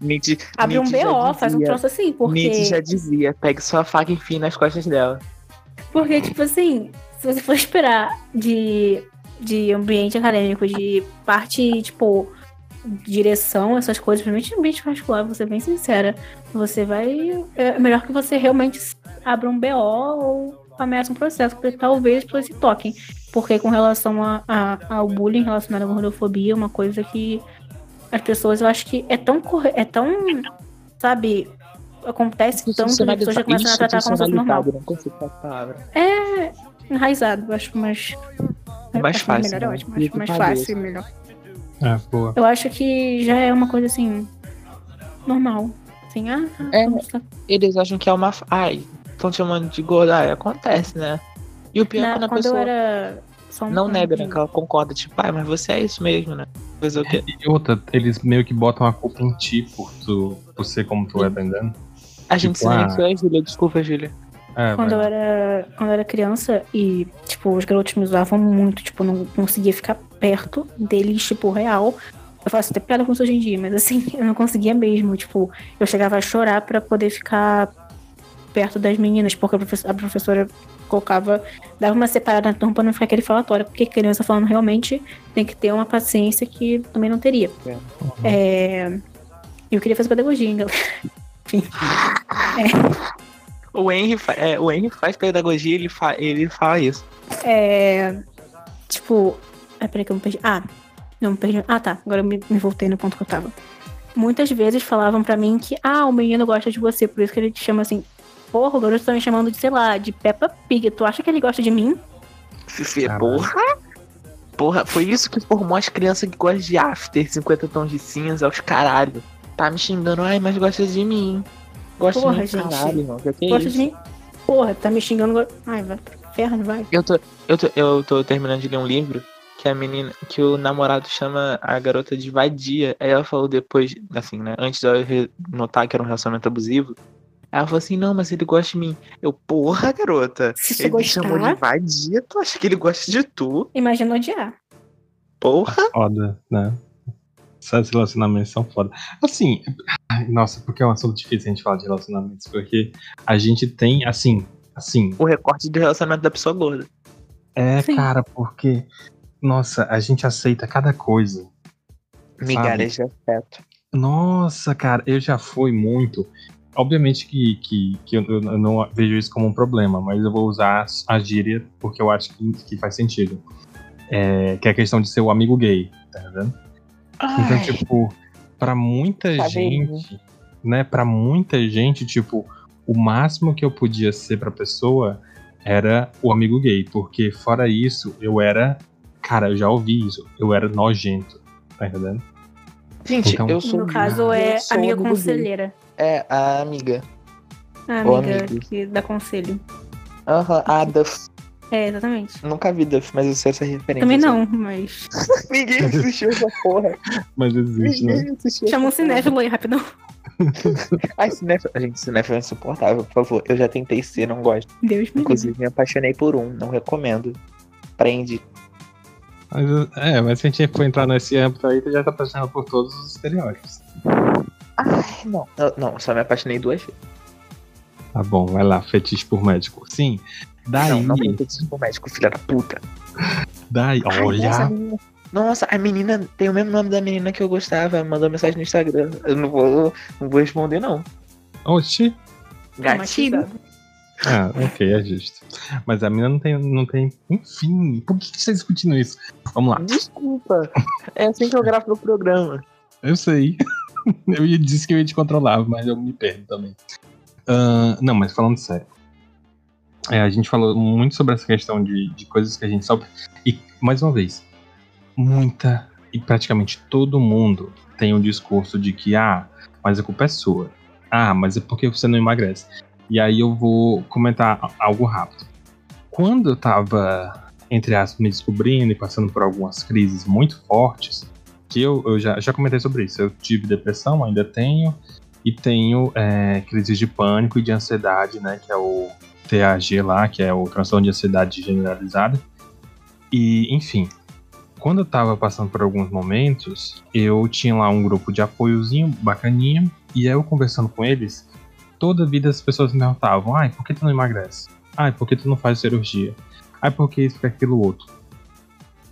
Nietzsche, abre um Nietzsche já BO, faz um troço assim, Nietzsche já porque. dizia, pegue sua faca e enfie nas costas dela. Porque, tipo assim, se você for esperar de, de ambiente acadêmico, de parte, tipo, direção, essas coisas, principalmente no ambiente particular, vou ser bem sincera, você vai. É melhor que você realmente abra um BO ou comece um processo, porque talvez as pessoas se toquem. Porque com relação a, a- ao bullying relacionado à gordofobia, uma coisa que as pessoas, eu acho que é tão corre... é tão, sabe, acontece tanto, as pessoas já começam a tratar como se fosse normal. Não consigo falar a palavra. É enraizado, eu acho mais. Mais acho fácil, Melhor, né? eu acho mais, mais fácil e melhor. É, boa. Eu acho que já é uma coisa assim. Normal. Assim, ah, ah, É. Eles acham que é uma. Ai, estão te chamando de gorda. Ai, acontece, né? E o pior é Na- quando a quando pessoa eu era. Só um não nega, né? Que ela concorda, tipo, ai, mas você é isso mesmo, né? Fazer o quê? E outra, eles meio que botam a culpa em ti por, tu, por ser como tu é, tá entendendo? A gente Tipo, ah. silenciou a Júlia, desculpa, Júlia. É, Quando eu era, quando eu era criança e, tipo, os garotos me usavam muito, tipo, não conseguia ficar perto deles, tipo, real. Eu faço até piada com isso hoje em dia, mas assim, eu não conseguia mesmo. Tipo, eu chegava a chorar pra poder ficar perto das meninas, porque a professora, a professora colocava, dava uma separada na turma pra não ficar aquele falatório, porque criança falando realmente tem que ter uma paciência que também não teria. É. É, Eu queria fazer pedagogia, hein, galera. O Henry, é, o Henry faz pedagogia, ele, fa ele fala isso. É. Tipo. Ah, peraí que eu me perdi. Ah, não me perdi. Ah, tá. Agora eu me, me voltei no ponto que eu tava. Muitas vezes falavam pra mim que, ah, o menino gosta de você, por isso que ele te chama assim. Porra, o garoto tá me chamando de, sei lá, de Peppa Pig. Tu acha que ele gosta de mim? Fifi, Caralho. porra. Porra, foi isso que formou as crianças que gostam de after, 50 tons de cinza, aos caralho. Tá me xingando, ai, mas gosta de mim. Gosta Porra, de mim, gente. caralho, irmão. Que que é gosta isso? de mim? Porra, tá me xingando agora. Ai, vai pro inferno, vai. Eu tô, eu, tô, eu tô terminando de ler um livro que a menina, que o namorado chama a garota de vadia. Aí ela falou depois, assim, né? Antes de eu notar que era um relacionamento abusivo. Ela falou assim, não, mas ele gosta de mim. Eu, porra, garota. Se você Ele me chamou de gostar, vadia, tu acha que ele gosta de tu? imagina odiar. Porra. Foda, né? Esses relacionamentos são foda. Assim, nossa, porque é um assunto difícil a gente falar de relacionamentos, porque a gente tem, assim, assim, O recorte do relacionamento da pessoa gorda. é, Sim. cara, porque, nossa, a gente aceita cada coisa. Migalhas de afeto. Nossa, cara, eu já fui muito. Obviamente que, que, que eu, eu não vejo isso como um problema, mas eu vou usar a gíria porque eu acho que, que faz sentido. É, que é a questão de ser o amigo gay, tá vendo? Então, Ai, tipo, pra muita Chaveirinho. gente, né? Pra muita gente, tipo, o máximo que eu podia ser pra pessoa era o amigo gay, porque fora isso, eu era. Cara, eu já ouvi isso, eu era nojento, tá entendendo? gente, então- eu sou. No caso, é amiga amigo gay. É, a amiga. A Ô, amiga amigo. que dá conselho. Aham, a Duff. É, exatamente. Nunca vi Duff, mas eu sei essa referência. Também não, mas. Ninguém assistiu essa porra. Mas existe, né? Ninguém assistiu. Chama um cinéfilo aí, rapidão. Ai, cinéfilo. Gente, cinéfilo é insuportável, por favor. Eu já tentei ser, não gosto. Deus me livre. Inclusive, me apaixonei por um, não recomendo. Prende. Mas, é, mas se a gente for entrar nesse âmbito aí, tu já tá passando por todos os estereótipos. Ai, não. Eu- Não, só me apaixonei duas vezes. Tá bom, vai lá, fetiche por médico. Sim. Daí, Não, não tem fetiche por médico, filha da puta. daí, Ai, nossa, a olha. menina- Nossa, a menina tem o mesmo nome da menina que eu gostava. Mandou mensagem no Instagram. Eu não vou, não vou responder, não. Oxi. Gatilho. Ah, ok, é justo. Mas a menina não tem, não tem. Enfim, por que, que você tá discutindo isso? Vamos lá. Desculpa. É assim que eu gravo no programa. Eu sei. Eu disse que eu ia te controlar, mas eu me perdo também. Ah, não, mas falando sério. É, a gente falou muito sobre essa questão de, de coisas que a gente sofre. E, mais uma vez, muita e praticamente todo mundo tem um discurso de que, ah, mas a culpa é sua. Ah, mas é porque você não emagrece. E aí eu vou comentar algo rápido. Quando eu tava, entre aspas, me descobrindo e passando por algumas crises muito fortes, que eu, eu já, já comentei sobre isso. Eu tive depressão, ainda tenho, e tenho é, crises de pânico e de ansiedade, né? Que é o TAG lá, que é o transtorno de ansiedade generalizada. E, enfim, quando eu tava passando por alguns momentos, eu tinha lá um grupo de apoiozinho bacaninha, e eu conversando com eles, toda vida as pessoas me perguntavam: ai, por que tu não emagrece? Ai, por que tu não faz cirurgia? Ai, por que isso, que aquilo outro?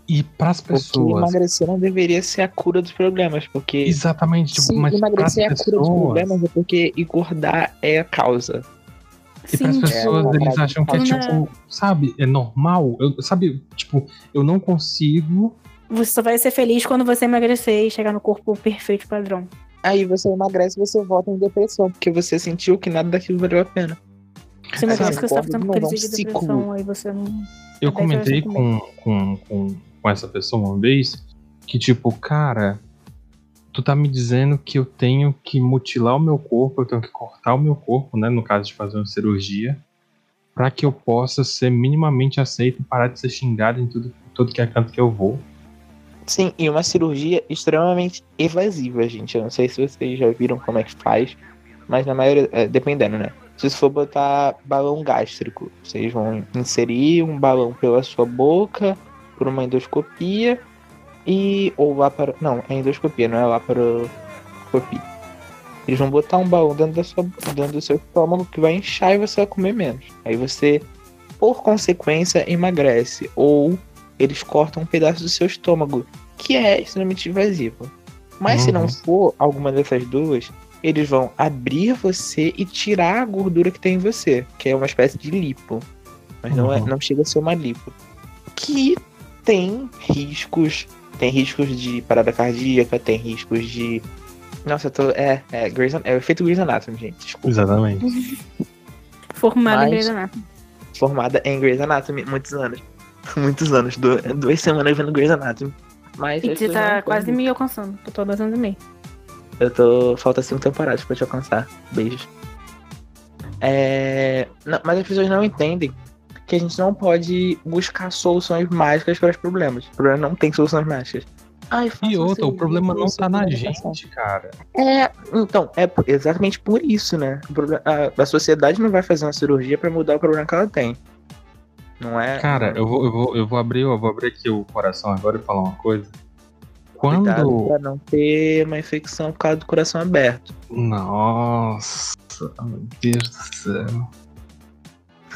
E pras Porque pessoas. emagrecer não deveria ser a cura dos problemas. Porque Exatamente, tipo, se mas emagrecer é a cura dos pessoas. problemas é porque engordar é a causa. E para as pessoas, É, eles acham que é tipo, sabe, é normal. Eu, sabe, tipo, eu não consigo. Você só vai ser feliz quando você emagrecer e chegar no corpo perfeito padrão. Aí você emagrece e você volta em depressão, porque você sentiu que nada daquilo valeu a pena. Você emagrece que você tá é um crise de ciclo. depressão, aí você não. Eu comentei com, com, com, com essa pessoa uma vez que, tipo, cara, tu tá me dizendo que eu tenho que mutilar o meu corpo, eu tenho que cortar o meu corpo, né? No caso de fazer uma cirurgia, pra que eu possa ser minimamente aceito e parar de ser xingado em tudo, tudo que é canto que eu vou. Sim, e uma cirurgia extremamente evasiva, gente. Eu não sei se vocês já viram como é que faz, mas na maioria, é, dependendo, né? Se você for botar balão gástrico, vocês vão inserir um balão pela sua boca por uma endoscopia e ou lá para, não, é endoscopia, não é lá para copia. Eles vão botar um balão dentro da sua, dentro do seu estômago que vai inchar e você vai comer menos. Aí você, por consequência, emagrece ou eles cortam um pedaço do seu estômago, que é extremamente invasivo. Mas se não Uhum. for alguma dessas duas, eles vão abrir você e tirar a gordura que tem em você, que é uma espécie de lipo. Mas não, é, Uhum. não chega a ser uma lipo. Que tem riscos, tem riscos de parada cardíaca, tem riscos de. Nossa, eu tô. É, é, Grey's, An- é o efeito Grey's Anatomy, gente. Desculpa. Exatamente. Formado Mas- em Grey's Anatomy. Formada em Grey's Anatomy, muitos anos. muitos anos, du- duas semanas vendo Grey's Anatomy. Mas E você tá quase me alcançando. Eu tô dois anos e meio. Eu tô. Falta cinco temporadas pra te alcançar. Beijos. É. não, mas as pessoas não entendem que a gente não pode buscar soluções mágicas para os problemas. O problema não tem soluções mágicas. Ai, E outra, o problema não tá na gente, cara. É, então, é por- exatamente por isso, né? A, a sociedade não vai fazer uma cirurgia pra mudar o problema que ela tem. Não é. Cara, eu vou, eu vou, eu vou abrir, eu vou abrir aqui o coração agora e falar uma coisa. Cuidado Quando. pra não ter uma infecção por causa do coração aberto. Nossa, meu Deus do céu.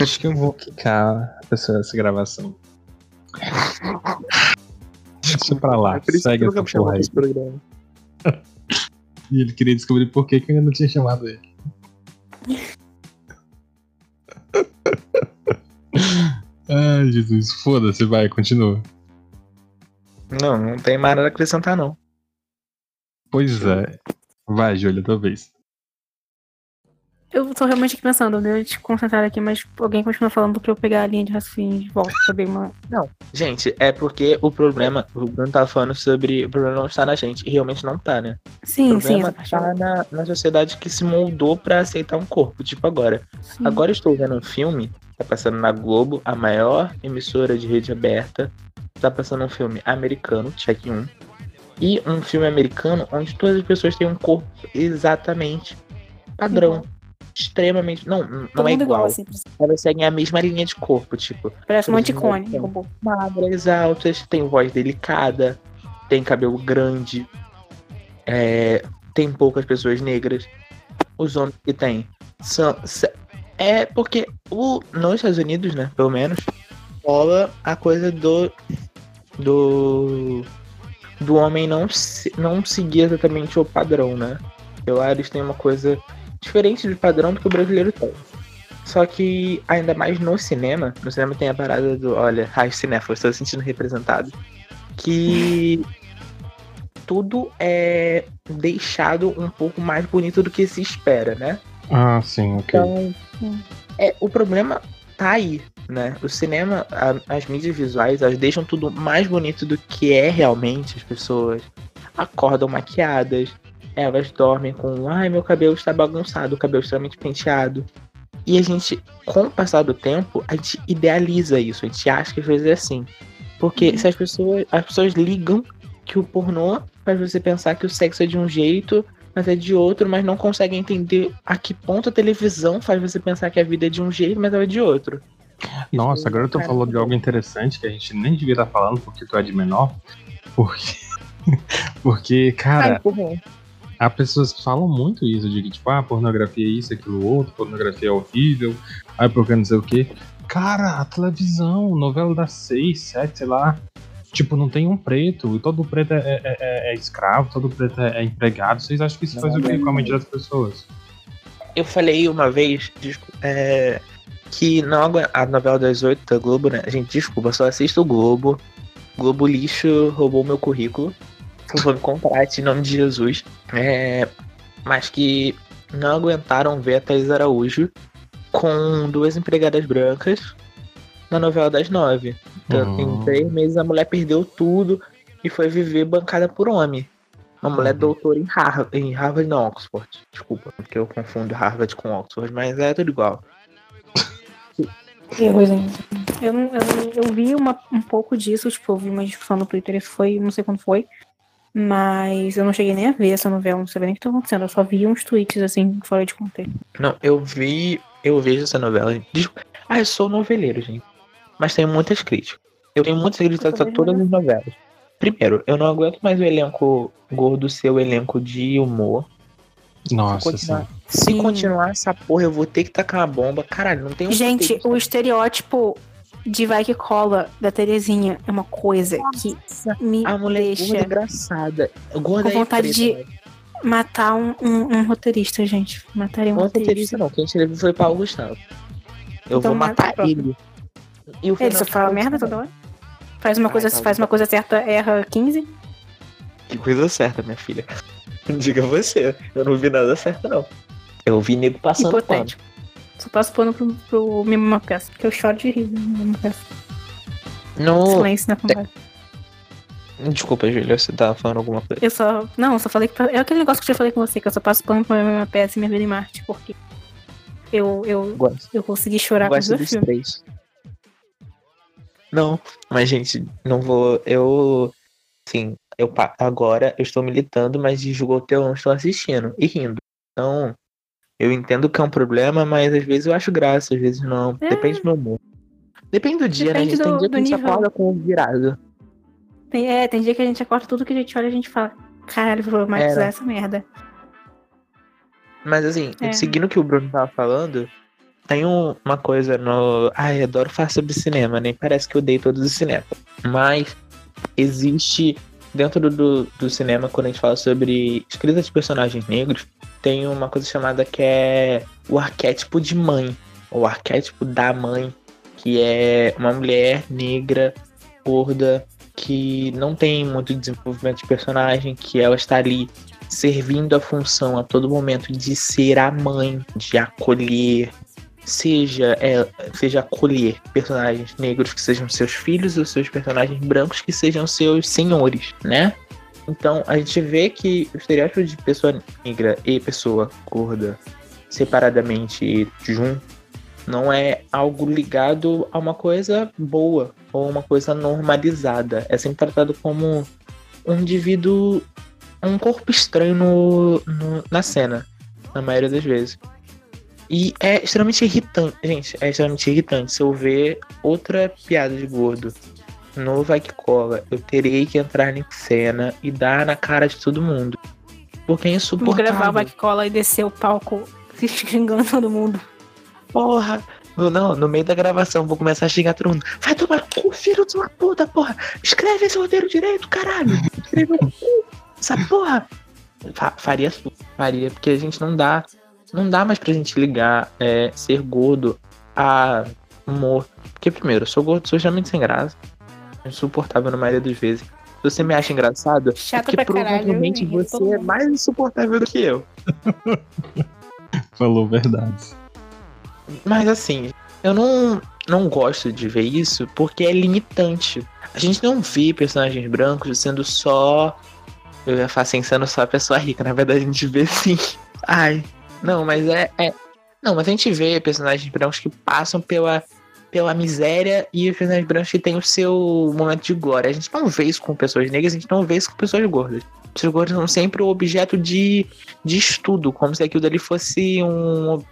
Acho que eu vou quicar essa, essa gravação. Deixa pra lá, É segue essa porra aí. programa. E ele queria descobrir por que, que eu ainda não tinha chamado ele. Ai, Jesus, foda-se, vai, continua. Não, não tem mais nada a acrescentar, não. Pois é. Vai, Júlia, tua vez. Eu tô realmente aqui pensando, eu te concentrar aqui, mas alguém continua falando pra eu pegar a linha de raciocínio de volta pra ver uma. Gente, é porque o problema. O Bruno tava falando sobre. O problema não está na gente. E realmente não tá, né? Sim, o sim, tá na, na sociedade que se moldou pra aceitar um corpo. Tipo agora. Sim. Agora eu estou vendo um filme, tá passando na Globo, a maior emissora de rede aberta. Tá passando um filme americano, check 1. E um filme americano onde todas as pessoas têm um corpo exatamente padrão. Igual. Extremamente. Não, não Todo é mundo igual. assim, Elas seguem a mesma linha de corpo, tipo. parece um anticone, igual. robô. magras, altas, tem voz delicada, tem cabelo grande, é, tem poucas pessoas negras. Os homens que tem são. É porque o, nos Estados Unidos, né, pelo menos, rola a coisa do. do. do homem não, se- não seguir exatamente o padrão, né? Eu lá eles têm uma coisa diferente do padrão do que o brasileiro tem. Só que, ainda mais no cinema, no cinema tem a parada do, olha, ai, cinéfilo, estou sentindo representado. Que tudo é deixado um pouco mais bonito do que se espera, né? Ah, sim, ok. Então, é, o problema tá aí, né? O cinema, a- as mídias visuais, elas deixam tudo mais bonito do que é realmente. As pessoas acordam maquiadas, elas dormem com, ai, meu cabelo está bagunçado, o cabelo extremamente penteado. E a gente, com o passar do tempo, a gente idealiza isso, a gente acha que às vezes é assim. Porque se as pessoas, as pessoas ligam que o pornô faz você pensar que o sexo é de um jeito, mas é de outro, mas não conseguem entender a que ponto a televisão faz você pensar que a vida é de um jeito, mas ela é de outro. Nossa, agora tu falou de algo interessante que a gente nem devia estar falando porque tu é de menor. Porque, porque cara, Ai, As pessoas falam muito isso, de que, tipo, ah, pornografia é isso, aquilo, outro, pornografia é horrível, aí porque não sei o quê. Cara, a televisão, novela das seis, sete, sei lá, tipo, não tem um preto, e todo preto é, é- é- é escravo, todo preto é, é empregado. Vocês acham que isso Não, faz o quê com a mente das pessoas? Eu falei uma vez desculpa, é, que não agu- a novela das oito da Globo, né? Gente, desculpa, só assisto o Globo. Globo lixo roubou meu currículo. Me contrate em nome de Jesus. É, mas que não aguentaram ver a Thaís Araújo com duas empregadas brancas na novela das nove. Então, Hum. Em três meses a mulher perdeu tudo e foi viver bancada por homem. Uma mulher Uhum. doutora em Harvard, em Harvard não, Oxford. Desculpa, porque eu confundo Harvard com Oxford, mas é tudo igual. Erros ainda. Eu, eu, eu vi uma, um pouco disso, tipo, eu vi uma discussão no Twitter, isso foi, não sei quando foi. Mas eu não cheguei nem a ver essa novela, não sabia nem o que tá acontecendo. Eu só vi uns tweets assim, fora de contexto. Não, eu vi, eu vejo essa novela. Desculpa. Ah, eu sou noveleiro, gente. Mas tenho muitas críticas. Eu tenho muitas críticas a todas as novelas. Primeiro, eu não aguento mais o elenco gordo ser o elenco de humor. Nossa, continuar. sim. Se continuar essa porra, eu vou ter que tacar uma bomba. Caralho, não tem um Gente, o estereótipo de vai que cola da Terezinha é uma coisa que me A mulher gorda deixa engraçada. Gorda Com vontade preta, de- né? matar um, um- um roteirista, gente. Mataria um Não é roteirista. roteirista, não. Quem escreveu foi Paulo Gustavo. Eu Então vou mata matar ele. E o Ele só fala merda toda hora. Faz uma, Ai, coisa, Paulo faz uma coisa certa, erra 15. Que coisa certa, minha filha. Diga você. Eu não vi nada certo, não. Eu vi nego passando pano. Só passo pano pro, pro Mimo Peça, porque eu choro de rir. no Mimo Peça. No... Silêncio na conversa. Desculpa, Júlia, você tava falando alguma coisa. Eu só. Não, eu só falei que. É aquele negócio que eu já falei com você, que eu só passo pano pra Mimo Peça e minha vida em Marte, porque eu, eu, Gosto. eu consegui chorar com os dois filmes. três. Não, mas gente, não vou. Eu. Sim, eu agora eu estou militando, mas de Jogoteu eu não estou assistindo e rindo. Então, eu entendo que é um problema, mas às vezes eu acho graça, às vezes não. É. Depende do meu humor. Depende do dia, Depende né? gente? Tem do- dia que a gente nível. acorda com o virado. Tem, é, tem dia que a gente acorda tudo que a gente olha a gente fala. Caralho, vou matizar Era. essa merda. Mas assim, É. seguindo o que o Bruno tava falando, tem um- uma coisa no. Ai, adoro falar sobre cinema, nem parece que eu odeio todos os cinemas. Mas existe, dentro do, do cinema, quando a gente fala sobre escrita de personagens negros, tem uma coisa chamada que é o arquétipo de mãe. O arquétipo da mãe, que é uma mulher negra, gorda, que não tem muito desenvolvimento de personagem, que ela está ali servindo a função a todo momento de ser a mãe, de acolher, seja, é, seja acolher personagens negros que sejam seus filhos ou seus personagens brancos que sejam seus senhores, né? Então a gente vê que o estereótipo de pessoa negra e pessoa gorda separadamente e junto não é algo ligado a uma coisa boa ou uma coisa normalizada. É sempre tratado como um indivíduo um corpo estranho no, no- na cena, na maioria das vezes. E é extremamente irritante, gente, é extremamente irritante. Se eu ver outra piada de gordo no Vai Que Cola, eu terei que entrar em cena e dar na cara de todo mundo. Porque é Vamos gravar o insuportável. Vai Que Cola e descer o palco se xingando todo mundo. Porra! Não, no meio da gravação vou começar a xingar todo mundo. Vai tomar cu, filho de uma puta, porra! Escreve esse roteiro direito, caralho! Escreve o cu! Essa porra! Fa- faria faria, porque a gente não dá. Não dá mais pra gente ligar é, ser gordo a humor. Porque, primeiro, eu sou gordo, sou extremamente sem graça. Insuportável na maioria das vezes. Se você me acha engraçado, é Chato pra caralho. provavelmente todo você é mais insuportável do que eu. Falou verdade. Mas assim, eu não, não gosto de ver isso porque é limitante. A gente não vê personagens brancos sendo só. Eu ia falar assim, sendo só a pessoa rica. Na verdade, a gente vê sim. Ai. Não, mas é. é- Não, mas a gente vê personagens brancos que passam pela, pela miséria e os personagens brancos que têm o seu momento de glória. A gente não vê isso com pessoas negras, a gente não vê isso com pessoas gordas. Pessoas gordas são sempre o objeto de, de estudo, como se aquilo dali fosse um,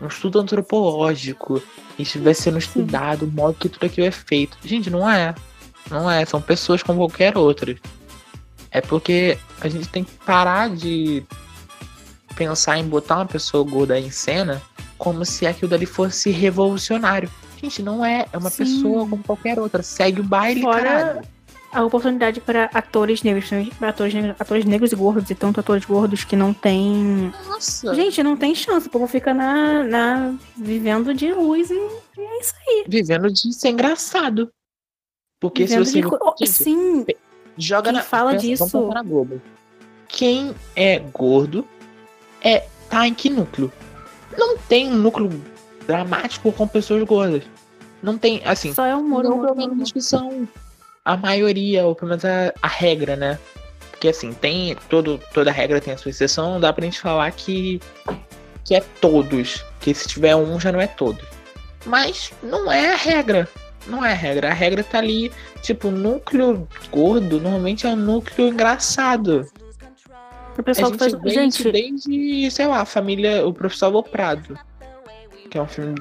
um estudo antropológico e estivesse sendo estudado o modo que tudo aquilo é feito. Gente, não é. Não é. São pessoas como qualquer outra. É porque a gente tem que parar de pensar em botar uma pessoa gorda em cena como se aquilo dali fosse revolucionário. Gente, não é. É uma Sim. pessoa como qualquer outra. Segue o baile, Fora caralho. a oportunidade para atores negros, para atores negros, atores negros e gordos, e tanto atores gordos que não têm. Nossa. Gente, não tem chance, o povo fica na, na vivendo de luz e, e é isso aí. Vivendo de ser engraçado. Porque Vivendo se você. de oh, Sim, Joga Quem na. fala pensa, disso- Vamos pensar na Globo. Quem é gordo é tá em que núcleo? Não tem um núcleo dramático com pessoas gordas. Não tem, assim, só é humor, não humor, pelo menos que são a maioria, ou pelo menos a, a regra, né? Porque assim, tem. Todo, toda regra tem a sua exceção, não dá pra gente falar que, que é todos. Que se tiver um já não é todos. Mas não é a regra. Não é a regra. A regra tá ali. Tipo, o núcleo gordo normalmente é um núcleo engraçado. O A pessoal que gente faz. vê Gente, isso desde, sei lá, a família, o professor Aloprado. Que é um filme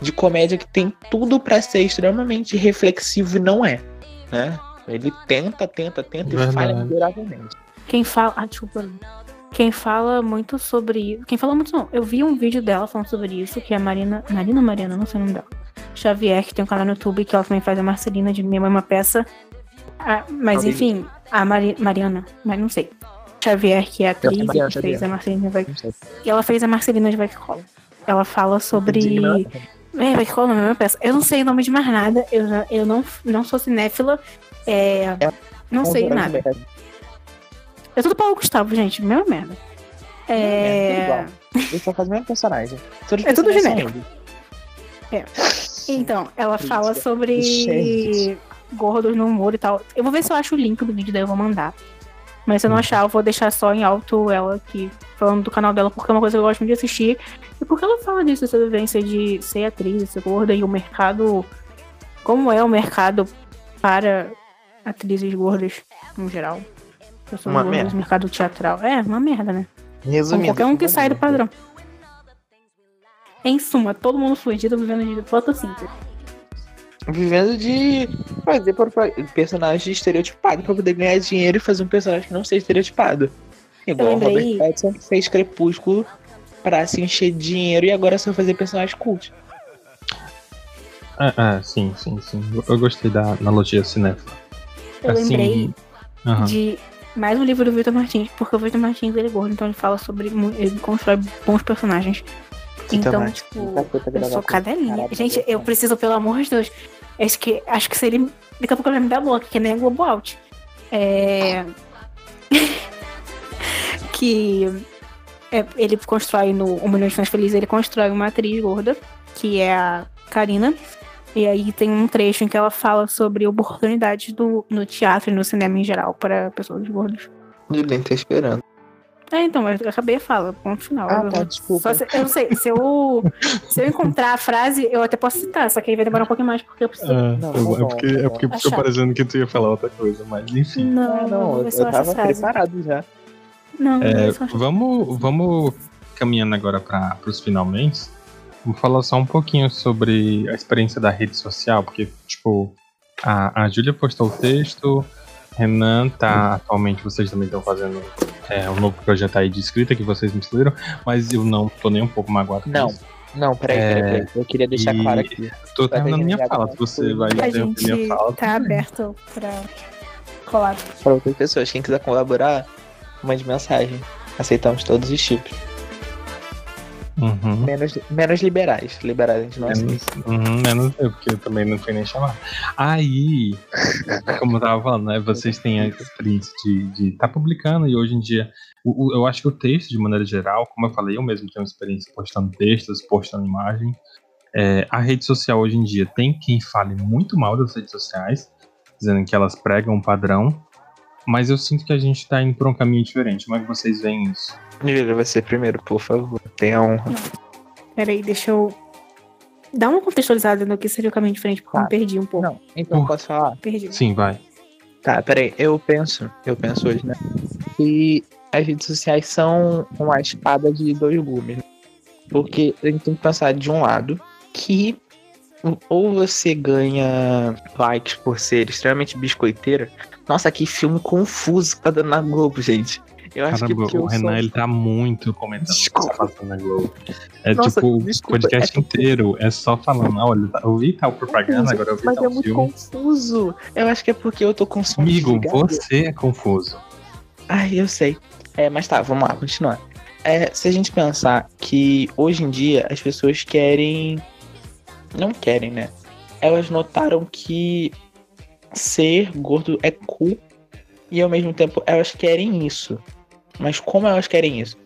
de comédia que tem tudo pra ser extremamente reflexivo e não é, né? Ele tenta, tenta, tenta e falha Verdade. miseravelmente. quem fala. Ah, desculpa. Quem fala muito sobre isso. Quem fala muito não. Eu vi um vídeo dela falando sobre isso, que é a Marina. Marina ou Mariana, não sei o nome dela. Xavier, que tem um canal no YouTube, que ela também faz a Marcelina de Minha Mãe é uma peça. Ah, mas Alguém- enfim, a Mari- Mariana, mas não sei. Xavier, que é a atriz, Mariana, que fez Xavier. a Marcelina vai Não sei. E ela fez a Marcelina de Vai Que Cola. Ela fala sobre. É, Cola, não é uma peça. Eu não sei o nome de mais nada. Eu, já- eu não, não sou cinéfila. É, não sei Vamos nada. ver. É tudo Paulo Gustavo, gente. Mesma merda. É, É. Ele só faz o mesmo personagem. Os É tudo genérico. eles. Então, ela fala sobre Gente. gordos no humor e tal. Eu vou ver se eu acho o link do vídeo, daí eu vou mandar. Mas se eu não achar, eu vou deixar só em alto ela aqui, falando do canal dela, porque é uma coisa que eu gosto muito de assistir. E porque ela fala disso, essa vivência de ser atriz, ser gorda e o mercado. Como é o mercado para atrizes gordas, no geral. Pessoas Uma gordas, merda. mercado teatral. É, uma merda, né? Como Resumindo. qualquer um que sai do padrão. Em suma, todo mundo fugido vivendo de fotossíntese. Vivendo de fazer propa- personagem estereotipado pra poder ganhar dinheiro e fazer um personagem que não seja estereotipado. Igual o Robert Pattinson que fez Crepúsculo pra se encher de dinheiro e agora só fazer personagem cult. Ah, ah, sim, sim, sim. Eu, eu gostei da analogia cinéfila. Eu Assim, lembrei aham. de mais um livro do Victor Martins, porque o Victor Martins ele é gordo, então ele fala sobre. Ele constrói bons personagens. então, Também. tipo, eu sou cadelinha. Gente, eu preciso, pelo amor de Deus. Acho que, acho que se ele. Daqui a pouco ele vai me dar bloco, que nem a Globo Out. É. que é, ele constrói no Um Milhão de Fãs Felizes, ele constrói uma atriz gorda, que é a Karina. E aí tem um trecho em que ela fala sobre oportunidades do, no teatro e no cinema em geral para pessoas gordas. Eu nem tô esperando. É, então, mas eu acabei a fala, ponto final. Ah, Eu- tá, desculpa. se- eu não sei, se eu, se eu encontrar a frase, eu até posso citar, só que aí vai demorar um pouquinho mais, porque eu preciso. Ah, Não, tá é bom, porque, tá é porque ficou parecendo que tu ia falar outra coisa, mas enfim. Não, eu não, eu, eu tava preparado já. Não, É, se eu acho. vamos, vamos caminhando agora para os finalmente. Vamos falar só um pouquinho sobre a experiência da rede social, porque, tipo, a, a Júlia postou o texto, Renan tá atualmente, vocês também estão fazendo é, um novo projeto aí de escrita que vocês me escolheram, mas eu não tô nem um pouco magoado com Não. isso. Não, peraí, É, peraí, peraí. Eu queria deixar e- claro aqui. Tô Vai terminando minha fala, se você vai A interromper gente minha fala. tá aberto pra colar. Para outras pessoas, quem quiser colaborar, mande mensagem. Aceitamos todos os tipos. Uhum. Menos, menos liberais. Liberais a gente não Menos, aceita. uhum, menos eu, porque eu também não fui nem chamar. Aí, como eu tava falando, né? Vocês têm a experiência de estar publicando e hoje em dia, o- o- eu acho que o texto, de maneira geral, como eu falei, eu mesmo tenho experiência postando textos, postando imagem. É, a rede social hoje em dia tem quem fale muito mal das redes sociais, dizendo que elas pregam um padrão, mas eu sinto que a gente tá indo por um caminho diferente. Como é que vocês veem isso? Júlia, você primeiro, por favor. Tenha honra. Peraí, deixa eu dar uma contextualizada no que seria o caminho diferente, porque eu Tá. me perdi um pouco. Não, então Por- posso falar? Perdi. Sim, vai. Tá, peraí. Eu penso, eu penso hoje, né? Que as redes sociais são uma espada de dois gumes. Porque a gente tem que pensar de um lado que ou você ganha likes por ser extremamente biscoiteira. Nossa, que filme confuso que tá dando na Globo, gente. Eu acho Caramba, que o Renan sou- ele tá muito comentando o que Desculpa. tá passando na Globo. É Nossa, tipo, o desculpa, podcast é inteiro é só falando, olha, tá- eu vi tal propaganda, agora eu vi Mas tal é muito filme. confuso. Eu acho que é porque eu tô som Amigo, você é confuso. Ai, eu sei. É, mas tá, vamos lá, continuar. É, se a gente pensar que hoje em dia as pessoas querem. Não querem, né? Elas notaram que ser gordo é cool e ao mesmo tempo elas querem isso. Mas como elas querem isso?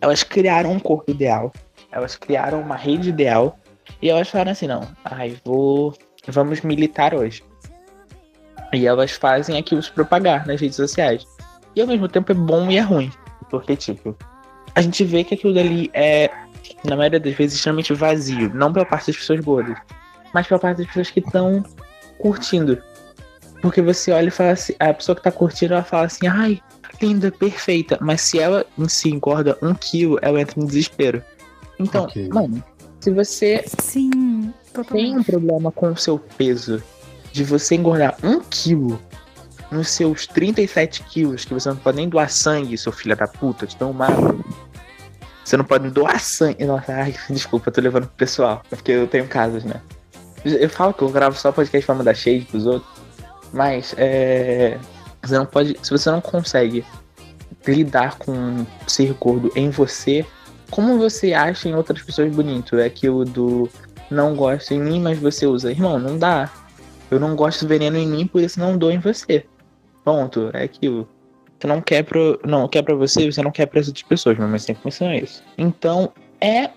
Elas criaram um corpo ideal, elas criaram uma rede ideal e elas falaram assim: não, ai, vou. Vamos militar hoje. E elas fazem aquilo se propagar nas redes sociais. E ao mesmo tempo é bom e é ruim. Porque, tipo, a gente vê que aquilo dali é, na maioria das vezes, extremamente vazio. Não pela parte das pessoas gordas, mas pela parte das pessoas que estão curtindo. Porque você olha e fala assim, a pessoa que tá curtindo, ela fala assim, ai, linda, perfeita. Mas se ela em si engorda um quilo, ela entra em desespero. Então, Ok. mano, se você Sim, tem um problema com o seu peso de você engordar um quilo nos seus 37 quilos, que você não pode nem doar sangue, seu filho da puta, de tão magro. Você não pode doar sangue. Nossa, ai, desculpa, eu tô levando pro pessoal. é Porque eu tenho casos, né? Eu falo que eu gravo só podcast pra mandar shade pros outros. Mas, é. Você não pode. Se você não consegue lidar com ser gordo em você, como você acha em outras pessoas bonito? É aquilo do não gosto em mim, mas você usa. Irmão, não dá. Eu não gosto do veneno em mim, por isso não dou em você. Ponto. É aquilo. Você não quer pro. Não, quer pra você, você não quer pra outras pessoas, mas sempre funciona isso. Então, é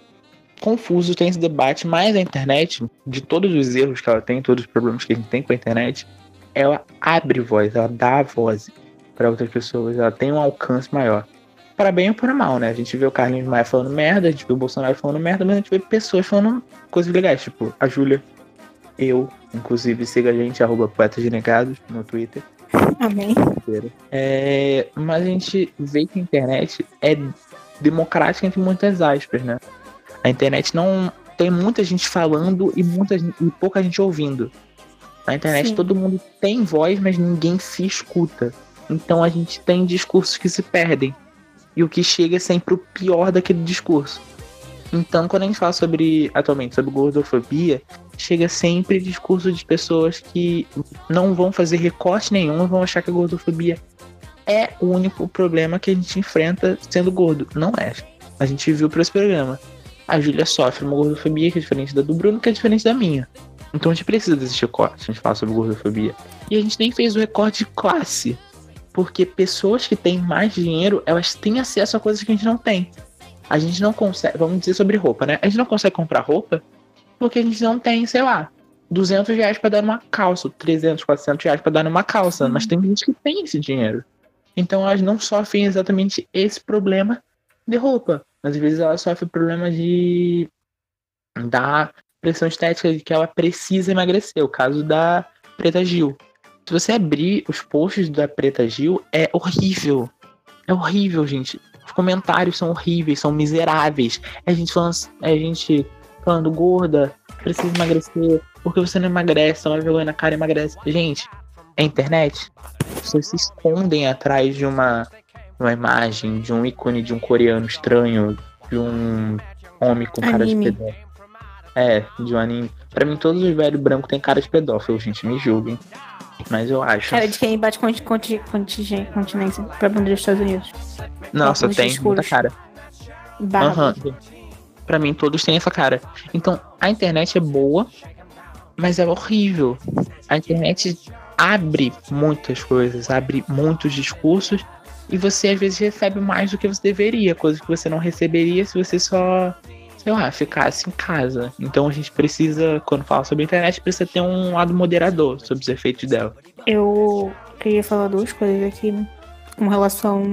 confuso, tem esse debate, mas a internet, de todos os erros que ela tem, todos os problemas que a gente tem com a internet, ela abre voz, ela dá voz para outras pessoas, ela tem um alcance maior. Para bem ou para mal, né? A gente vê o Carlinhos Maia falando merda, a gente vê o Bolsonaro falando merda, mas a gente vê pessoas falando coisas legais, tipo a Júlia, eu, inclusive siga a gente, arroba Poetas de Negados no Twitter. Amém. É, mas a gente vê que a internet é democrática entre muitas aspas, né? A internet não tem muita gente falando e, muita, e pouca gente ouvindo. Na internet Sim. todo mundo tem voz, mas ninguém se escuta. Então a gente tem discursos que se perdem. E o que chega é sempre o pior daquele discurso. Então, quando a gente fala sobre, atualmente, sobre gordofobia, chega sempre discurso de pessoas que não vão fazer recorte nenhum, vão achar que a gordofobia é o único problema que a gente enfrenta sendo gordo. Não é. A gente viu por esse programa. A Júlia sofre uma gordofobia que é diferente da do Bruno, que é diferente da minha. Então a gente precisa desse recorte, a gente fala sobre gordofobia. E a gente nem fez o recorte de classe. Porque pessoas que têm mais dinheiro, elas têm acesso a coisas que a gente não tem. A gente não consegue, vamos dizer sobre roupa, né? A gente não consegue comprar roupa porque a gente não tem, sei lá, 200 reais pra dar numa calça, 300, 400 reais pra dar numa calça. Mas tem gente que tem esse dinheiro. Então elas não sofrem exatamente esse problema de roupa. Às vezes ela sofre problema de da pressão estética de que ela precisa emagrecer. O caso da Preta Gil. Se você abrir os posts da Preta Gil, é horrível. É horrível, gente. Os comentários são horríveis, são miseráveis. É a gente falando, é a gente falando gorda, precisa emagrecer. Porque você não emagrece, toma vergonha na cara e emagrece. Gente, é internet. As pessoas se escondem atrás de uma uma imagem de um ícone de um coreano estranho, de um homem com cara Anime. de pedófilo. É, de um anime. Pra mim, todos os velhos brancos têm cara de pedófilo, gente, me julguem. Mas eu acho. Cara de quem bate conti- conti- contingência continência pra bandeira dos Estados Unidos. Nossa, tem muita cara. Barba. Aham. Pra mim, todos têm essa cara. Então, a internet é boa, mas é horrível. A internet abre muitas coisas, abre muitos discursos, e você às vezes recebe mais do que você deveria, coisa que você não receberia se você só, sei lá, ficasse em casa. Então a gente precisa, quando fala sobre a internet, precisa ter um lado moderador sobre os efeitos dela. Eu queria falar duas coisas aqui né, com relação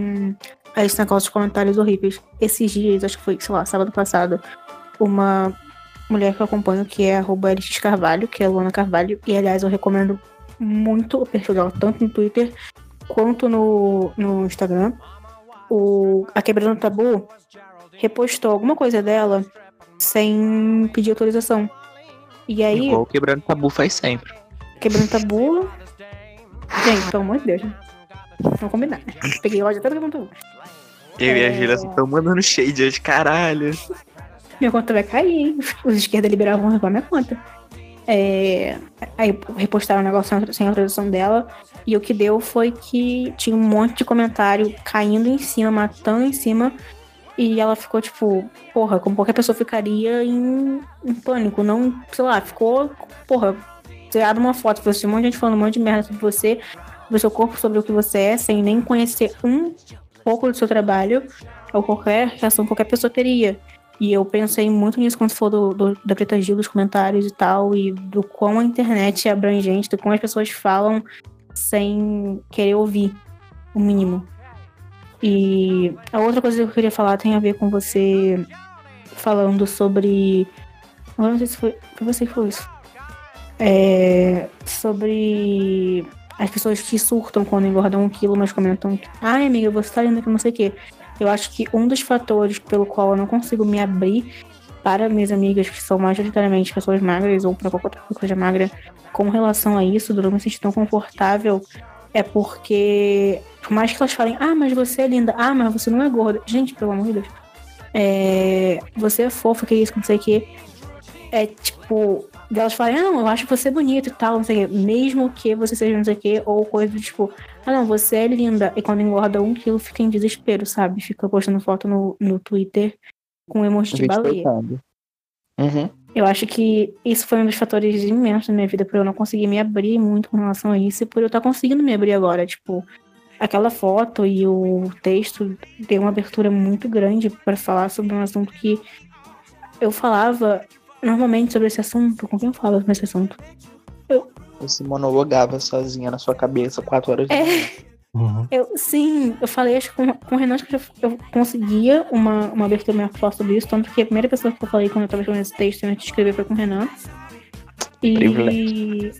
a esse negócio de comentários horríveis. Esses dias, acho que foi, sei lá, sábado passado, uma mulher que eu acompanho, que é arroba LX Carvalho, que é a Luana Carvalho, e aliás eu recomendo muito o perfil dela, tanto no Twitter quanto no, no Instagram. O, a Quebrando Tabu repostou alguma coisa dela sem pedir autorização. E aí, Igual o quebrando tabu faz sempre. Quebrando tabu. Gente, pelo amor de Deus. né? Vamos combinar. Peguei ódio até do quebrando tabu. Eu e a É. Julia estão mandando shade hoje, caralho. Minha conta vai cair, hein? Os esquerda liberal vão roubar minha conta. É, Aí repostaram o negócio sem- sem autorização dela. E o que deu foi que tinha um monte de comentário caindo em cima, matando em cima. E ela ficou tipo, porra, como qualquer pessoa ficaria em, em pânico. Não, sei lá, ficou, porra, você abre uma foto, você um monte de gente falando um monte de merda sobre você, sobre seu corpo, sobre o que você é, sem nem conhecer um pouco do seu trabalho, ou qualquer reação que qualquer pessoa teria. E eu pensei muito nisso quando for do, do- da Preta Gil, dos comentários e tal, e do quão a internet é abrangente, do quão as pessoas falam sem querer ouvir o mínimo. E a outra coisa que eu queria falar tem a ver com você falando sobre. Agora não sei se foi, foi você que falou isso. É, sobre as pessoas que surtam quando engordam um quilo, mas comentam que, ai amiga, você tá linda que não sei o quê. Eu acho que um dos fatores pelo qual eu não consigo me abrir para minhas amigas que são majoritariamente pessoas magras ou para qualquer outra coisa magra com relação a isso, me sentir tão confortável, é porque, por mais que elas falem, ah, mas você é linda, ah, mas você não é gorda. Gente, pelo amor de Deus. É, você é fofa, que isso, que não sei o quê. É tipo, delas falarem, ah, não, eu acho você bonito e tal, não sei o quê. Mesmo que você seja não sei o quê, ou coisa do tipo, ah, não, você é linda. E quando engorda um quilo, fica em desespero, sabe? Fica postando foto no, no Twitter com emoji de baleia. Uhum. Eu acho que isso foi um dos fatores imensos na minha vida, por eu não conseguir me abrir muito com relação a isso, e por eu estar conseguindo me abrir agora. Tipo, aquela foto e o texto deu uma abertura muito grande para falar sobre um assunto que eu falava normalmente sobre esse assunto. Com quem eu falava sobre esse assunto? Você monologava sozinha na sua cabeça quatro horas de É. Uhum. Eu, sim, eu falei acho que com, com o Renan acho que eu, eu conseguia uma, uma abertura melhor pra falar sobre isso, tanto que a primeira pessoa que eu falei quando eu tava escrevendo esse texto antes de escrever foi com o Renan. E. Privilégio.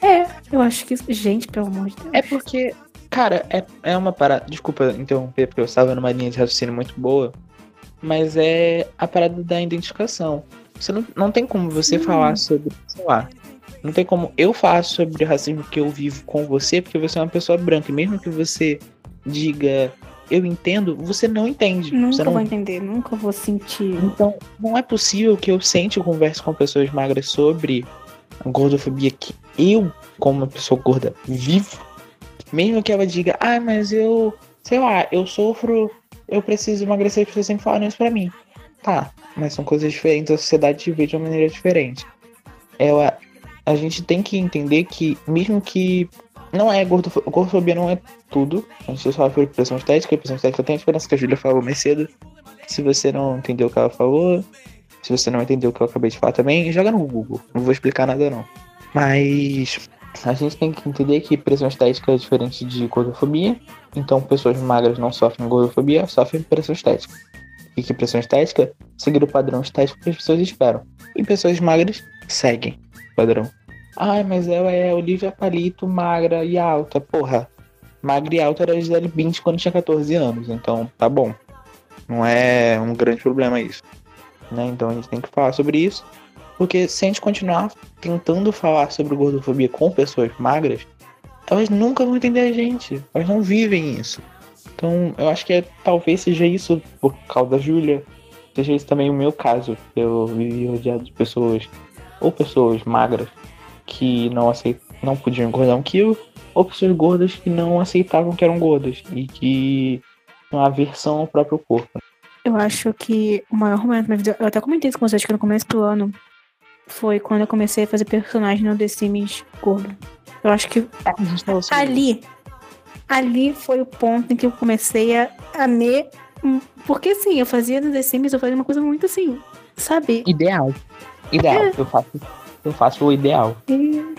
É, eu acho que. Gente, pelo amor de Deus. É porque, cara, é, é uma parada. Desculpa interromper, porque eu estava numa linha de raciocínio muito boa. Mas é a parada da identificação. Você não, não tem como você falar sobre, sei lá. Não tem como eu falar sobre o racismo que eu vivo com você, porque você é uma pessoa branca. E mesmo que você diga eu entendo, você não entende. Nunca não vou entender, nunca vou sentir. Então, não é possível que eu sente e converse com pessoas magras sobre a gordofobia que eu, como uma pessoa gorda, vivo. Mesmo que ela diga, ah, mas eu, sei lá, eu sofro, eu preciso emagrecer, as pessoas sempre falam isso pra mim. Tá, mas são coisas diferentes, a sociedade vê de uma maneira diferente. Ela, a gente tem que entender que, mesmo que não é gordofobia, gordofobia não é tudo. A gente fala sobre pressão estética, e pressão estética tem a diferença que a Júlia falou mais cedo. Se você não entendeu o que ela falou, se você não entendeu o que eu acabei de falar também, joga no Google. Não vou explicar nada não. Mas a gente tem que entender que pressão estética é diferente de gordofobia. Então pessoas magras não sofrem gordofobia, sofrem pressão estética. E que pressão estética? Seguir o padrão estético que as pessoas esperam. E pessoas magras seguem o padrão. Ai, mas ela é Olivia Palito, magra e alta. Porra, magra e alta era Gisele Bündchen quando tinha 14 anos. Então, tá bom. Não é um grande problema isso. Né? Então a gente tem que falar sobre isso. Porque se a gente continuar tentando falar sobre gordofobia com pessoas magras, elas nunca vão entender a gente. Elas não vivem isso. Então, eu acho que é, talvez seja isso por causa da Júlia. Seja isso também o meu caso. Eu vivi rodeado de pessoas, ou pessoas magras, que não aceitam, não podiam engordar um quilo, ou pessoas gordas que não aceitavam que eram gordas e que tinham aversão ao próprio corpo. Eu acho que o maior momento da minha vida, eu até comentei isso com vocês que no começo do ano, foi quando eu comecei a fazer personagem no The Sims gordo. Eu acho que sobre ali, ali foi o ponto em que eu comecei a, a me. Porque assim, eu fazia no The Sims, eu fazia uma coisa muito assim, sabe? Ideal. Ideal. É. Eu faço, eu faço o ideal. E.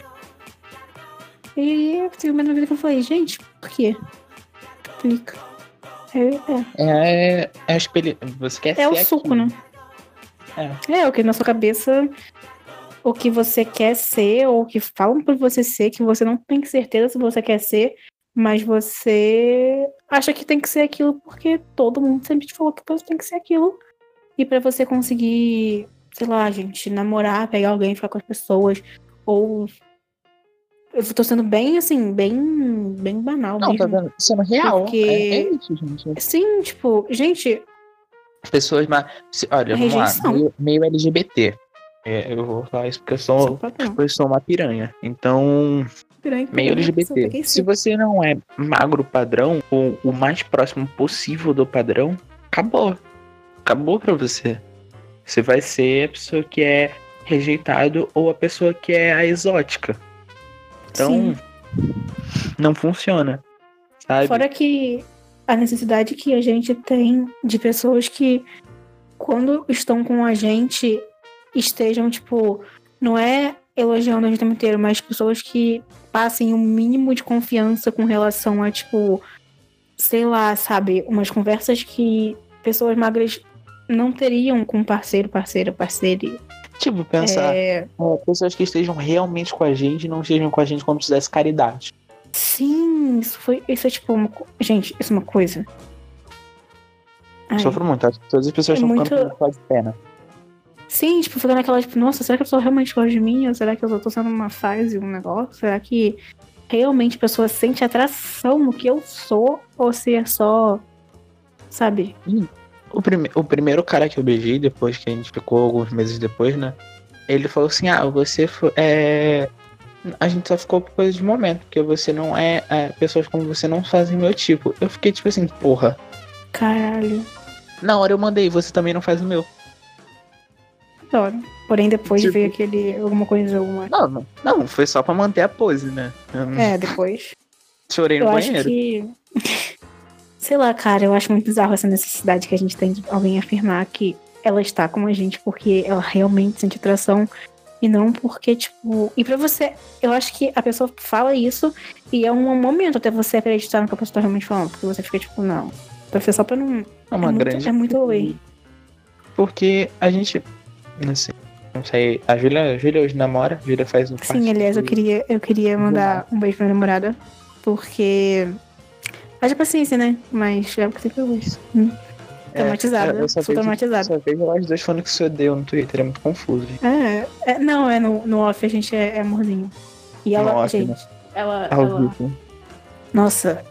E teve um na vida que eu falei, gente, por quê? Explica. É, é, É, é experi... Você quer é o suco, né? É. É, o que na sua cabeça, o que você quer ser, ou que falam pra você ser, que você não tem certeza se você quer ser, mas você acha que tem que ser aquilo porque todo mundo sempre te falou que você tem que ser aquilo. E pra você conseguir, sei lá, gente, namorar, pegar alguém, ficar com as pessoas, ou. Eu tô sendo bem, assim, bem, bem banal Não, tá mesmo. dando, sendo real. Porque- É, é isso, gente. Sim, tipo, gente, Pessoas, mas. Olha, vamos lá. Meio, meio LGBT. É, eu vou falar isso porque eu sou padrão. eu sou uma piranha. Então, Piranha, meio LGBT. Se você não é magro padrão, ou o mais próximo possível do padrão, acabou. Acabou pra você. Você vai ser a pessoa que é rejeitado ou a pessoa que é a exótica. Então, Sim. não funciona. Sabe? Fora que a necessidade que a gente tem de pessoas que, quando estão com a gente, estejam, tipo, não é elogiando a gente o tempo inteiro, mas pessoas que passem o mínimo de confiança com relação a, tipo, sei lá, sabe, umas conversas que pessoas magras não teriam com parceiro, parceira, parceira. Tipo, pensar. É, É, pessoas que estejam realmente com a gente e não estejam com a gente como se fizesse caridade. sim, isso foi. Isso é tipo uma. Gente, isso é uma coisa. Ai. Sofro muito, acho que todas as pessoas É estão muito- ficando com de pena. Sim, tipo, ficando aquela, tipo, nossa, será que a pessoa realmente gosta de mim? Ou será que eu só tô sendo uma fase, um negócio? Será que realmente a pessoa sente atração no que eu sou? Ou se é só, sabe? O, prime- o primeiro cara que eu beijei, depois que a gente ficou alguns meses depois, né? Ele falou assim: Ah, você foi. É... A gente só ficou por coisa de momento, porque você não é, é. Pessoas como você não fazem meu tipo. Eu fiquei tipo assim, porra. Caralho, Na hora eu mandei, você também não faz o meu. Adoro. Porém, depois Tipo- veio aquele, alguma coisa, alguma... Não, não, não, foi só pra manter a pose, né? É, depois. chorei no Eu acho banheiro. que... Sei lá, cara, eu acho muito bizarro essa necessidade que a gente tem de alguém afirmar que ela está com a gente porque ela realmente sente atração e não porque, tipo. E pra você, eu acho que a pessoa fala isso e é um momento até você acreditar no que a pessoa tá realmente falando, porque você fica tipo, não. Pra ser só pra não. É uma é muito, grande. é muito away. Porque a gente. Não sei. Não sei. A Júlia, a Júlia hoje namora. A Júlia faz um Sim, aliás, eu queria, eu queria mandar um beijo pra minha namorada, porque. Haja paciência, né? Mas é porque tem que isso. Hum. Traumatizada, eu só sou vejo- traumatizada. Só vejo elas duas falando que se odeiam no Twitter. É muito confuso. É, é, não, é no, no off a gente é, é amorzinho. E ela, No off, gente, né? ela, Ao ela- vivo. Nossa,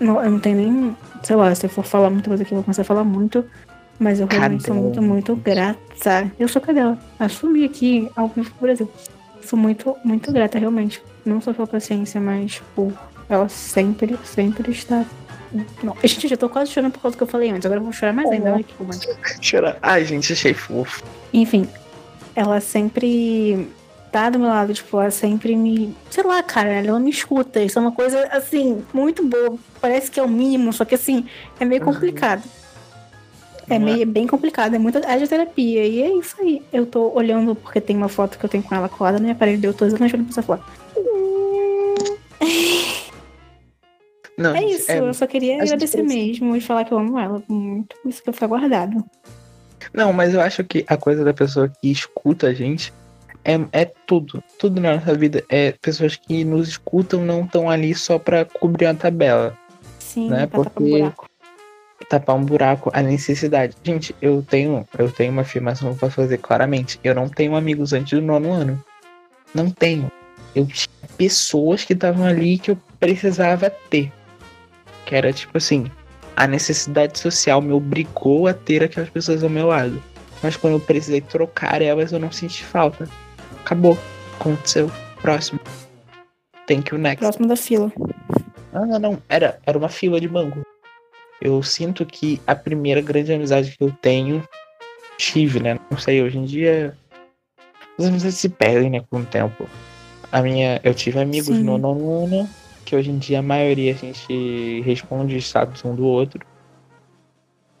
não, eu não tenho nem. Sei lá, se eu for falar muita coisa aqui, eu vou começar a falar muito. Mas eu realmente sou muito, muito grata. Eu sou cadela. Assumi aqui ao vivo pro Brasil. Sou muito, muito grata, realmente. Não só pela paciência, mas por ela sempre, sempre está. Não, gente, eu já tô quase chorando por causa do que eu falei antes. Agora eu vou chorar mais ainda. Olha que romântico. Chorar. Ai, gente, achei fofo. Enfim, ela sempre tá do meu lado, tipo, ela sempre me. Sei lá, cara, ela me escuta. Isso é uma coisa, assim, muito boa. Parece que é o mínimo, só que, assim, é meio Uhum. complicado. Não é? meio bem complicado, é muita terapia. E é isso aí. Eu tô olhando porque tem uma foto que eu tenho com ela colada no meu aparelho, eu tô olhando pra essa foto. Não, É isso, eu só queria agradecer mesmo e falar que eu amo ela muito. Isso que ficar guardado. Não, mas eu acho que a coisa da pessoa que escuta a gente é, é tudo. Tudo na nossa vida. É pessoas que nos escutam não estão ali só pra cobrir uma tabela. Sim, Né, porque-. Tapar um buraco, a necessidade. Gente, eu tenho, eu tenho uma afirmação pra fazer claramente. Eu não tenho amigos antes do nono ano. Não tenho. Eu tinha pessoas que estavam ali que eu precisava ter. Que era tipo assim, a necessidade social me obrigou a ter aquelas pessoas ao meu lado. Mas quando eu precisei trocar elas, eu não senti falta. Acabou. Aconteceu. Próximo. Thank you next. Próximo da fila. Ah, não, não. Era, era uma fila de banco. Eu sinto que a primeira grande amizade que eu tenho, tive, né? Não sei, hoje em dia. As amizades se perdem, né, com o tempo. A minha. Eu tive amigos Sim. no nono ano, que hoje em dia a maioria a gente responde status um do outro.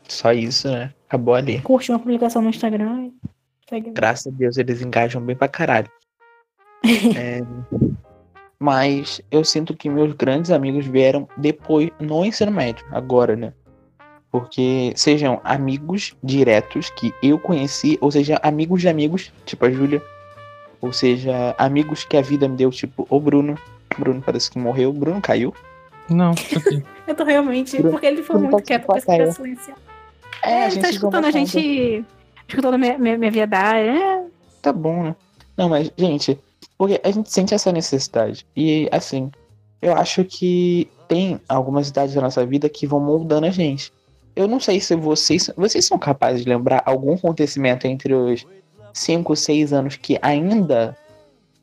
Só isso, né? Acabou ali. Curte uma publicação no Instagram. e segue. Graças a Deus eles engajam bem pra caralho. É, mas eu sinto que meus grandes amigos vieram depois, no ensino médio, agora, né? Porque sejam amigos diretos que eu conheci, ou seja, amigos de amigos, tipo a Júlia. Ou seja, amigos que a vida me deu, tipo o Bruno. O Bruno parece que morreu. O Bruno caiu. Não, aqui. Eu tô realmente. Bruno- Porque ele foi Bruno muito tá quieto cara. essa silêncio. É, É, a ele gente tá escutando a gente. Escutando a minha, minha, minha viadagem. É, Tá bom, né? Não, mas, gente, porque a gente sente essa necessidade. E, assim, eu acho que tem algumas idades da nossa vida que vão moldando a gente. Eu não sei se vocês. Vocês são capazes de lembrar algum acontecimento entre os 5, 6 anos que ainda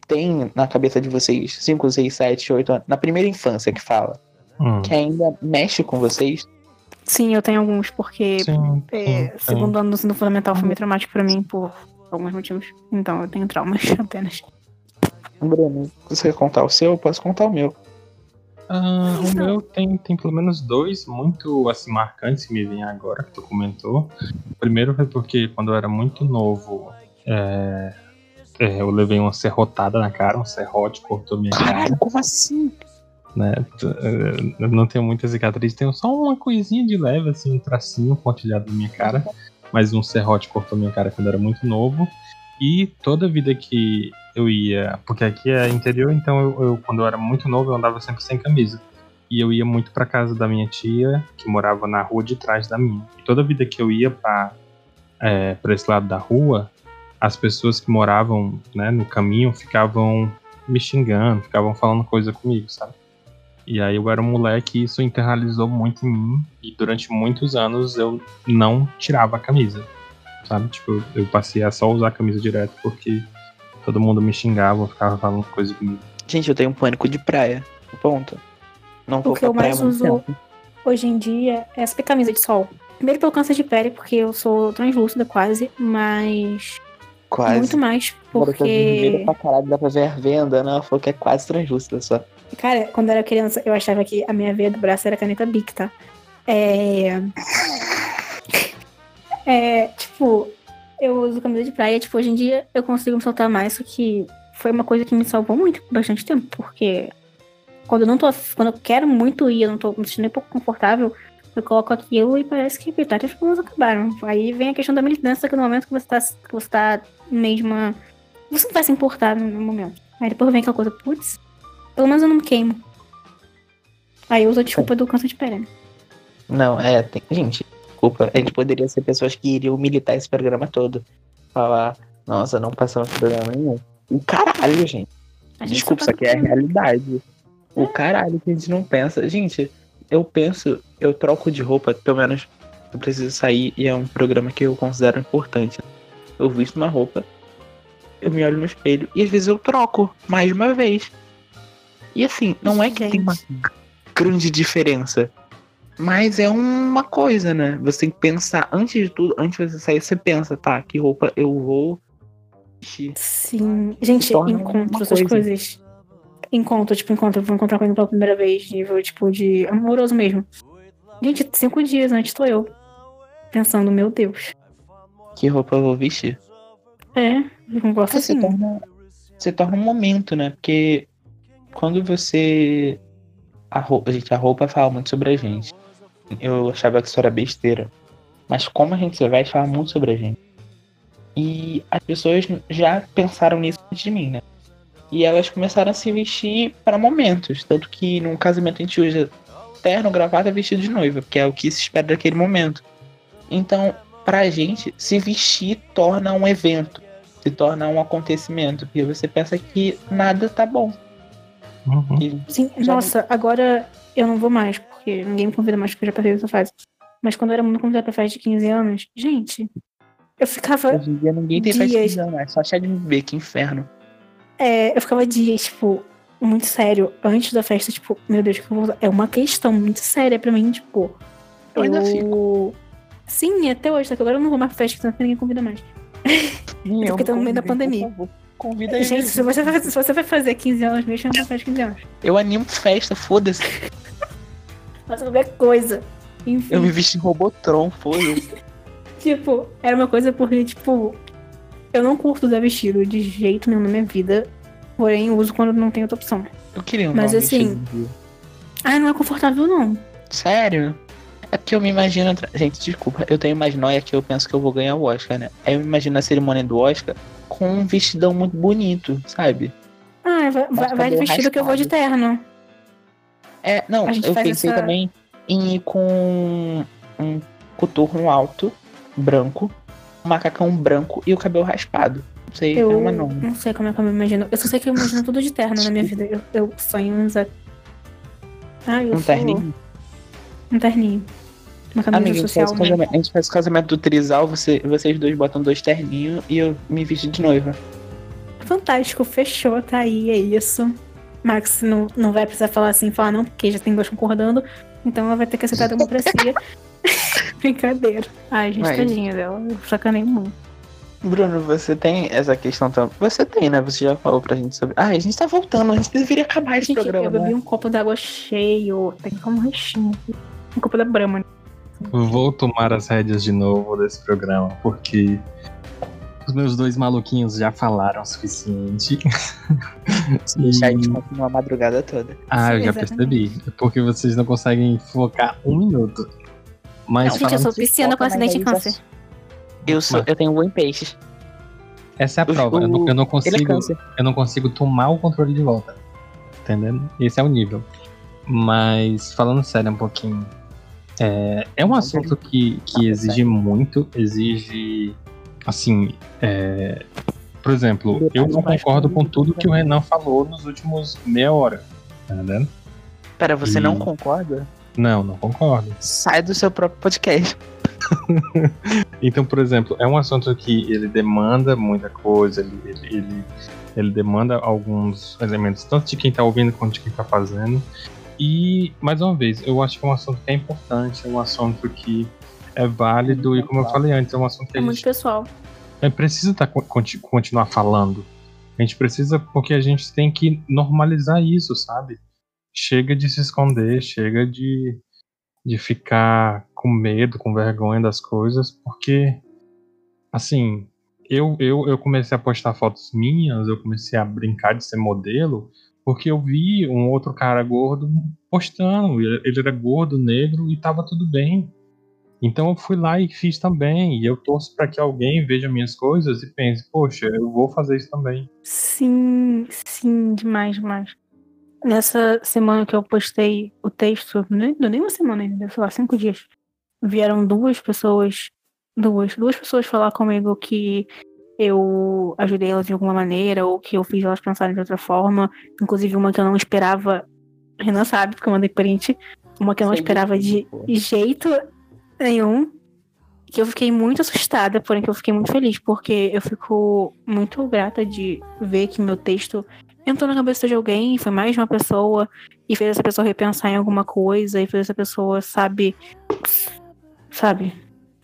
tem na cabeça de vocês, 5, 6, 7, 8 anos, na primeira infância que fala, Hum, que ainda mexe com vocês? Sim, eu tenho alguns, porque sim, é, sim, sim. segundo ano do ensino fundamental foi meio traumático pra mim por alguns motivos. Então eu tenho traumas apenas. Bruno, você quer contar o seu? Eu posso contar o meu. Ah, o meu tem, tem pelo menos dois muito assim marcantes que me vêm agora, que tu comentou. O primeiro foi porque quando eu era muito novo, é, é, eu levei uma serrotada na cara, um serrote cortou minha cara. Caralho, como assim? né? Eh, Eu não tenho muita cicatriz, tenho só uma coisinha de leve, assim, um tracinho pontilhado na minha cara. Mas um serrote cortou minha cara quando eu era muito novo. E toda vida que eu ia. Porque aqui é interior, então eu, eu, quando eu era muito novo eu andava sempre sem camisa. E eu ia muito pra casa da minha tia, que morava na rua de trás da minha. E toda vida que eu ia pra, é, pra esse lado da rua, as pessoas que moravam né, no caminho ficavam me xingando, ficavam falando coisa comigo, sabe? E aí eu era um moleque e isso internalizou muito em mim. E durante muitos anos eu não tirava a camisa. Sabe? Tipo, eu- eu passei a só usar a camisa direto porque todo mundo me xingava, ficava falando coisa comigo. Gente, eu tenho um pânico de praia. Ponto. Não vou O que eu mais uso tempo. hoje em dia é essa camisa de sol. Primeiro pelo câncer de pele, porque eu sou translúcida quase, mas Quase. muito mais porque. pra caralho, dá pra ver a venda, né? Ela falou que é quase translúcida só. Cara, quando eu era criança, eu achava que a minha veia do braço era caneta Bic, tá? É. É, tipo, eu uso camisa de praia, tipo, hoje em dia eu consigo me soltar mais, só que foi uma coisa que me salvou muito por bastante tempo, porque quando eu não tô. Quando eu quero muito ir, eu não tô me sentindo nem um pouco confortável, eu coloco aquilo e parece que das problemas acabaram. Aí vem a questão da militância, que no momento que você tá, que você tá mesma. Você não vai se importar no momento. Aí depois vem aquela coisa, putz, pelo menos eu não me queimo. Aí eu uso a desculpa do câncer de pele. né? Não, é, tem... gente, desculpa. A gente poderia ser pessoas que iriam militar esse programa todo. Falar, nossa, não passamos programa nenhum. O caralho, gente. Gente Desculpa, isso aqui é a realidade. O caralho que a gente não pensa. Gente, eu penso, eu troco de roupa, pelo menos eu preciso sair e é um programa que eu considero importante. Eu visto uma roupa, eu me olho no espelho e às vezes eu troco mais uma vez. E assim, não é que tem uma grande diferença. Mas é uma coisa, né? Você tem que pensar, antes de tudo, antes de você sair, você pensa, tá, que roupa eu vou vestir. Sim. Gente, encontro essas coisa. coisas. Encontro, tipo, encontro, vou encontrar com ele pela primeira vez, nível, tipo, de amoroso mesmo. Gente, cinco dias antes tô eu. Pensando, meu Deus. Que roupa eu vou vestir. É, eu não gosto você assim. torna, você torna um momento, né? Porque quando você. A roupa, gente, a roupa fala muito sobre a gente. Eu achava que isso era besteira. Mas como a gente se veste, fala muito sobre a gente. E as pessoas já pensaram nisso antes de mim, né? E elas começaram a se vestir para momentos. Tanto que num casamento a gente usa terno, gravata, vestido de noiva, porque é o que se espera daquele momento. Então, pra gente, se vestir torna um evento se torna um acontecimento, porque você pensa que nada tá bom. Uhum. E Sim, Já nossa, agora eu não vou mais, porque ninguém me convida mais, porque eu já passei dessa fase. Mas quando eu era muito convidada pra festa de 15 anos, gente, eu ficava. Hoje em dia ninguém tem festa de Dias. 15 anos, é só chá de bebê, que inferno. É, eu ficava dias, tipo, muito sério, antes da festa, tipo, meu Deus, que eu vou? É uma questão muito séria pra mim, tipo. Eu ainda fico. Sim, até hoje, só que agora eu não vou mais pra festa, porque ninguém convida mais. Sim, porque eu tá no meio da pandemia. Convida. Gente, se você, vai, se você vai fazer 15 anos, me chama pra festa de 15 anos. Eu animo festa, foda-se. Faça qualquer coisa. Enfim. Eu me visto em Robotron, foda-se. Tipo, era uma coisa porque, tipo, eu não curto usar vestido de jeito nenhum na minha vida. Porém, eu uso quando não tem outra opção. Eu queria um Mas assim- vestido. Ah, não é confortável, não. Sério? É porque eu me imagino. Gente, desculpa, eu tenho mais noia que eu penso que eu vou ganhar o Oscar, né? Aí eu me imagino a cerimônia do Oscar com um vestidão muito bonito, sabe? Ah, vai, vai, de vestido que eu vou de terno. É, não, eu pensei essa- também em ir com um coturno alto, branco, um macacão branco e o cabelo raspado. Não sei, Eu é uma nome. não sei como é que eu me imagino. Eu só sei que eu imagino tudo de terno na minha vida. Eu, eu sonho em usar. Ah, eu Um sou... terninho. Um terninho. Uma camisa Amiga, a gente, social. faz casamento, a gente faz o casamento do trisal, você, vocês dois botam dois terninhos e eu me visto de noiva. Fantástico, fechou, tá aí, é isso. Max não, não vai precisar falar assim, falar não, porque já tem dois concordando. Então ela vai ter que aceitar a democracia. Brincadeira. Ai, gente, Mas- tadinha dela. Eu sacanei muito. Bruno, você tem essa questão também. Você tem, né? Você já falou pra gente sobre. Ah, a gente tá voltando, a gente deveria acabar esse Gente, programa. eu bebi né? um copo d'água cheio. Tem que um restinho. Um copo da Brahma. Vou tomar as rédeas de novo desse programa, porque os meus dois maluquinhos já falaram o suficiente. Deixar a gente continuar a madrugada toda. Ah, eu Sim, já exatamente. percebi. É porque vocês não conseguem focar um minuto. Mas Não, Gente, eu falando- sou pisciana com acidente de câncer. Eu, sou, Mas eu tenho um em peixes. essa é a o- prova. Eu não, eu não é consigo. câncer. eu não consigo tomar o controle de volta. Entendendo? Esse é o nível. Mas falando sério um pouquinho. É, é um assunto que, que exige muito, exige assim. é, por exemplo, eu não concordo com tudo que o Renan falou nos últimos meia hora. Tá entendendo? Pera, você não E- concorda? Não, não concordo. Sai do seu próprio podcast. Então, por exemplo, é um assunto que ele demanda muita coisa, ele, ele, ele, ele demanda alguns elementos, tanto de quem tá ouvindo quanto de quem tá fazendo. E, mais uma vez, eu acho que é um assunto que é importante, é um assunto que é válido, e como eu falei antes, é um assunto que É a muito pessoal. é, precisa tá, con- conti- continuar falando. A gente precisa, porque a gente tem que normalizar isso, sabe? Chega de se esconder, chega de, de ficar com medo, com vergonha das coisas, porque, assim, eu, eu, eu comecei a postar fotos minhas, eu comecei a brincar de ser modelo, porque eu vi um outro cara gordo postando. Ele ele era gordo, negro e tava tudo bem. Então eu fui lá e fiz também. E eu torço para que alguém veja minhas coisas e pense, poxa, eu vou fazer isso também. Sim, sim, demais, demais. Nessa semana que eu postei o texto, nem, deu nem uma semana ainda, sei lá, cinco dias. Vieram duas pessoas, duas, duas pessoas falar comigo que eu ajudei elas de alguma maneira, ou que eu fiz elas pensarem de outra forma. Inclusive uma que eu não esperava, Renan sabe, porque eu mandei print. Uma que eu não Sei esperava disso, de pô. jeito nenhum. Que eu fiquei muito assustada, porém que eu fiquei muito feliz, porque eu fico muito grata de ver que meu texto entrou na cabeça de alguém, foi mais de uma pessoa, e fez essa pessoa repensar em alguma coisa, e fez essa pessoa, sabe. Sabe?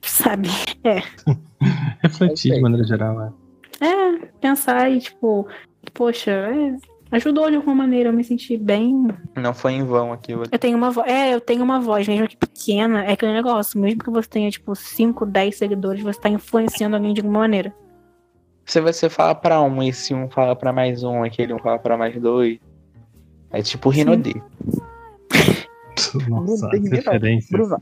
Sabe? Refletir sei. de maneira geral, é. É, pensar e, tipo, poxa, é, ajudou de alguma maneira, eu me senti bem. Não foi em vão aquilo. Eu tenho uma voz. É, eu tenho uma voz, mesmo que pequena, é aquele negócio. Mesmo que você tenha, tipo, 5, 10 seguidores, você tá influenciando alguém de alguma maneira. Se você fala pra um e se um fala pra mais um, aquele um fala pra mais dois. É tipo Rinodê. Nossa,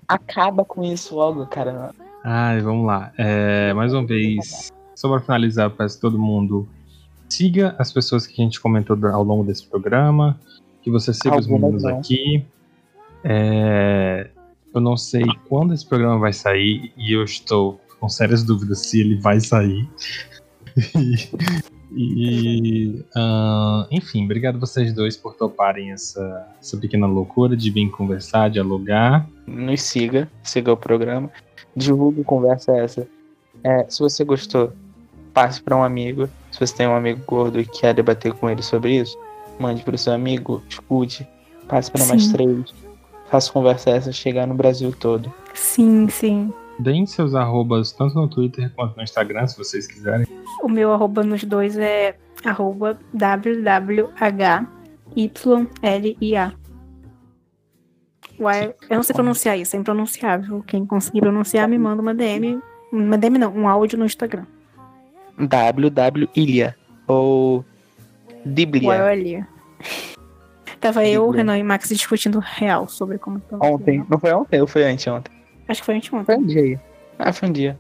acaba com isso logo, cara. Ai, vamos lá. É, mais uma vez, só para finalizar, eu peço que todo mundo siga as pessoas que a gente comentou ao longo desse programa, que você siga os Algumas meninos não. aqui. É, eu não sei quando esse programa vai sair e eu estou com sérias dúvidas se ele vai sair. E, ah, enfim, obrigado vocês dois por toparem essa, essa pequena loucura de vir conversar, dialogar. Nos siga, siga o programa. Divulgue conversa essa. É, se você gostou, passe para um amigo. Se você tem um amigo gordo e quer debater com ele sobre isso, mande para o seu amigo, escute, passe para mais três. Faça conversa essa chegar no Brasil todo. Sim, sim. Deem seus arrobas tanto no Twitter quanto no Instagram, se vocês quiserem. O meu arroba nos dois é arroba www.hylia. Uai, Eu não sei pronunciar isso, é impronunciável. Quem conseguir pronunciar, me manda uma DM. Uma DM não, um áudio no Instagram. www.ilha ou Diblia. Tava eu, o Bíblia. Renan e Max discutindo real sobre como que Ontem. Não foi ontem ou foi anteontem? Acho que foi anteontem. Foi um dia aí. Ah, foi um dia.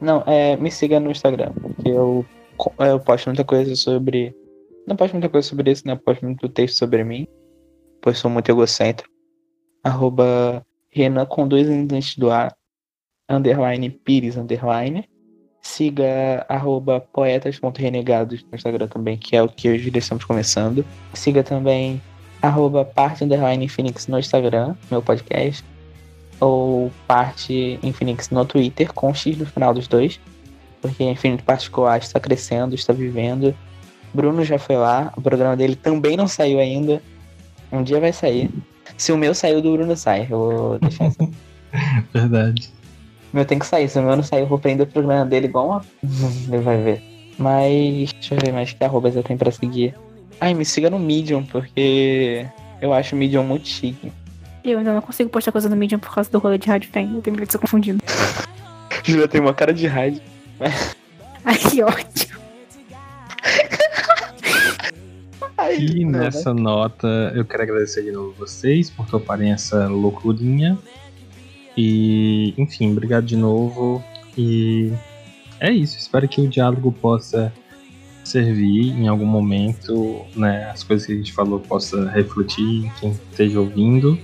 Não, é, me siga no Instagram, porque eu, co- eu posto muita coisa sobre. Não posto muita coisa sobre isso, né? Eu posto muito texto sobre mim. Pois sou muito egocêntrico. Arroba Renan com dois antes do A. Underline Pires, underline. Siga arroba poetas.renegados no Instagram também, que é o que hoje estamos começando. Siga também arroba parte underline Phoenix no Instagram, meu podcast ou parte Infinix no Twitter, com X no final dos dois, porque Infinity Particular está crescendo, está vivendo. Bruno já foi lá, o programa dele também não saiu ainda. Um dia vai sair. Se o meu saiu, do Bruno sai. Eu vou deixar Verdade. Meu tem que sair. Se o meu não sair, eu vou prender o programa dele igual uma. Ele vai ver. Mas. Deixa eu ver mais que arrobas eu tenho pra seguir. Ai, me siga no Medium, porque eu acho o Medium muito chique. Eu ainda não consigo postar coisa no Medium por causa do rolê de rádio fem. Eu tenho medo de ser confundido. Júlia tem uma cara de rádio. Ai, que ótimo. Ai, E não, né? nessa nota, eu quero agradecer de novo vocês por toparem essa loucurinha. E, enfim, obrigado de novo. E é isso. Espero que o diálogo possa servir em algum momento, né? As coisas que a gente falou possa refletir em quem esteja ouvindo.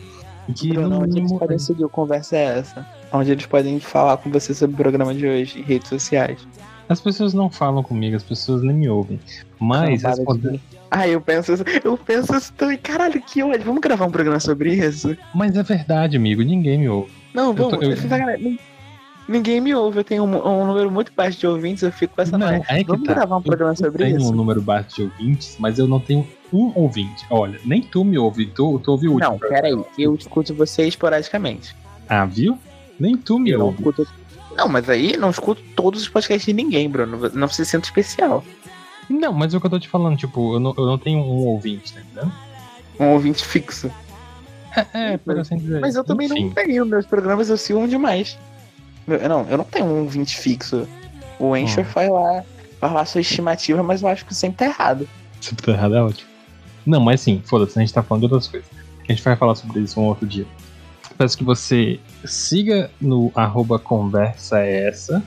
E que Bruno, no onde eles podem seguir o Conversa é essa? Onde eles podem falar com você sobre o programa de hoje em redes sociais. as pessoas não falam comigo, as pessoas nem me ouvem. Mas Não, de. Ah, eu penso eu penso isso também. Caralho, que ódio. Vamos gravar um programa sobre isso? Mas é verdade, amigo, ninguém me ouve. Não, tô- vamos. eu- tá- nin- Ninguém me ouve, eu tenho um, um número muito baixo de ouvintes, eu fico com essa Não, é que Vamos tá. gravar um programa eu sobre tenho isso? um número baixo de ouvintes, mas eu não tenho um ouvinte. Olha, nem tu me ouve, tu, tu ouve o último. Não, peraí, eu escuto você esporadicamente. Ah, viu? Nem tu me Eu não ouve. escuto. Não, mas aí não escuto todos os podcasts de ninguém, Bruno. Não se sinta especial. Não, mas é o que eu tô te falando, tipo, eu não, eu não tenho um ouvinte, tá entendendo? Um ouvinte fixo. É, é, por assim dizer. Mas eu também Enfim, não tenho. Meus programas eu sigo demais. Meu- Não, eu não tenho um ouvinte fixo. O Encher Hum. faz lá, faz lá sua estimativa, mas eu acho que sempre tá errado. Se tu tá errado é ótimo. Não, mas sim, foda-se, a gente tá falando de outras coisas. A gente vai falar sobre isso um outro dia. Peço que você siga no arroba conversa é essa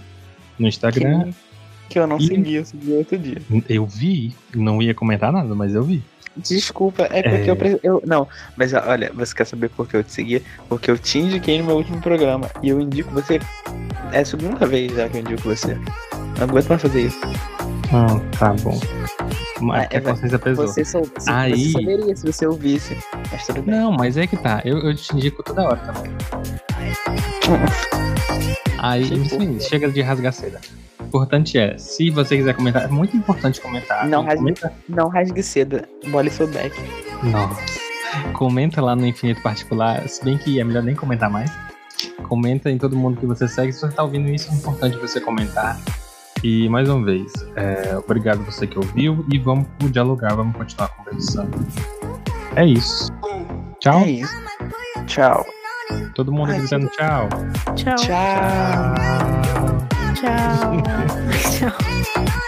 no Instagram. Que, que eu não E- segui, eu segui outro dia. Eu vi, não ia comentar nada, mas eu vi. Desculpa, é porque É. eu, pre- eu. Não, mas olha, você quer saber por que eu te segui? Porque eu te indiquei no meu último programa. E eu indico você. É a segunda vez já que eu indico você. Não aguento mais fazer isso. Ah, tá bom. Mas Ah, que a é, consciência pesou. Você, sou, Aí- você saberia se você ouvisse. Mas tudo bem. Não, mas é que tá. Eu, eu te indico toda hora também. Aí, Que enfim, chega de rasgar seda. O importante é, se você quiser comentar, é muito importante comentar. Não rasgue- comenta, Não rasgue seda. Bole seu back. Nossa. Comenta lá no Infinito Particular, se bem que é melhor nem comentar mais. Comenta em todo mundo que você segue. Se você tá ouvindo isso, é importante você comentar. E mais uma vez, é, obrigado você que ouviu e vamos dialogar, vamos continuar conversando. É isso. Tchau. É isso. Tchau. Todo mundo Ai, gritando tchau. Tchau. Tchau. Tchau. Tchau.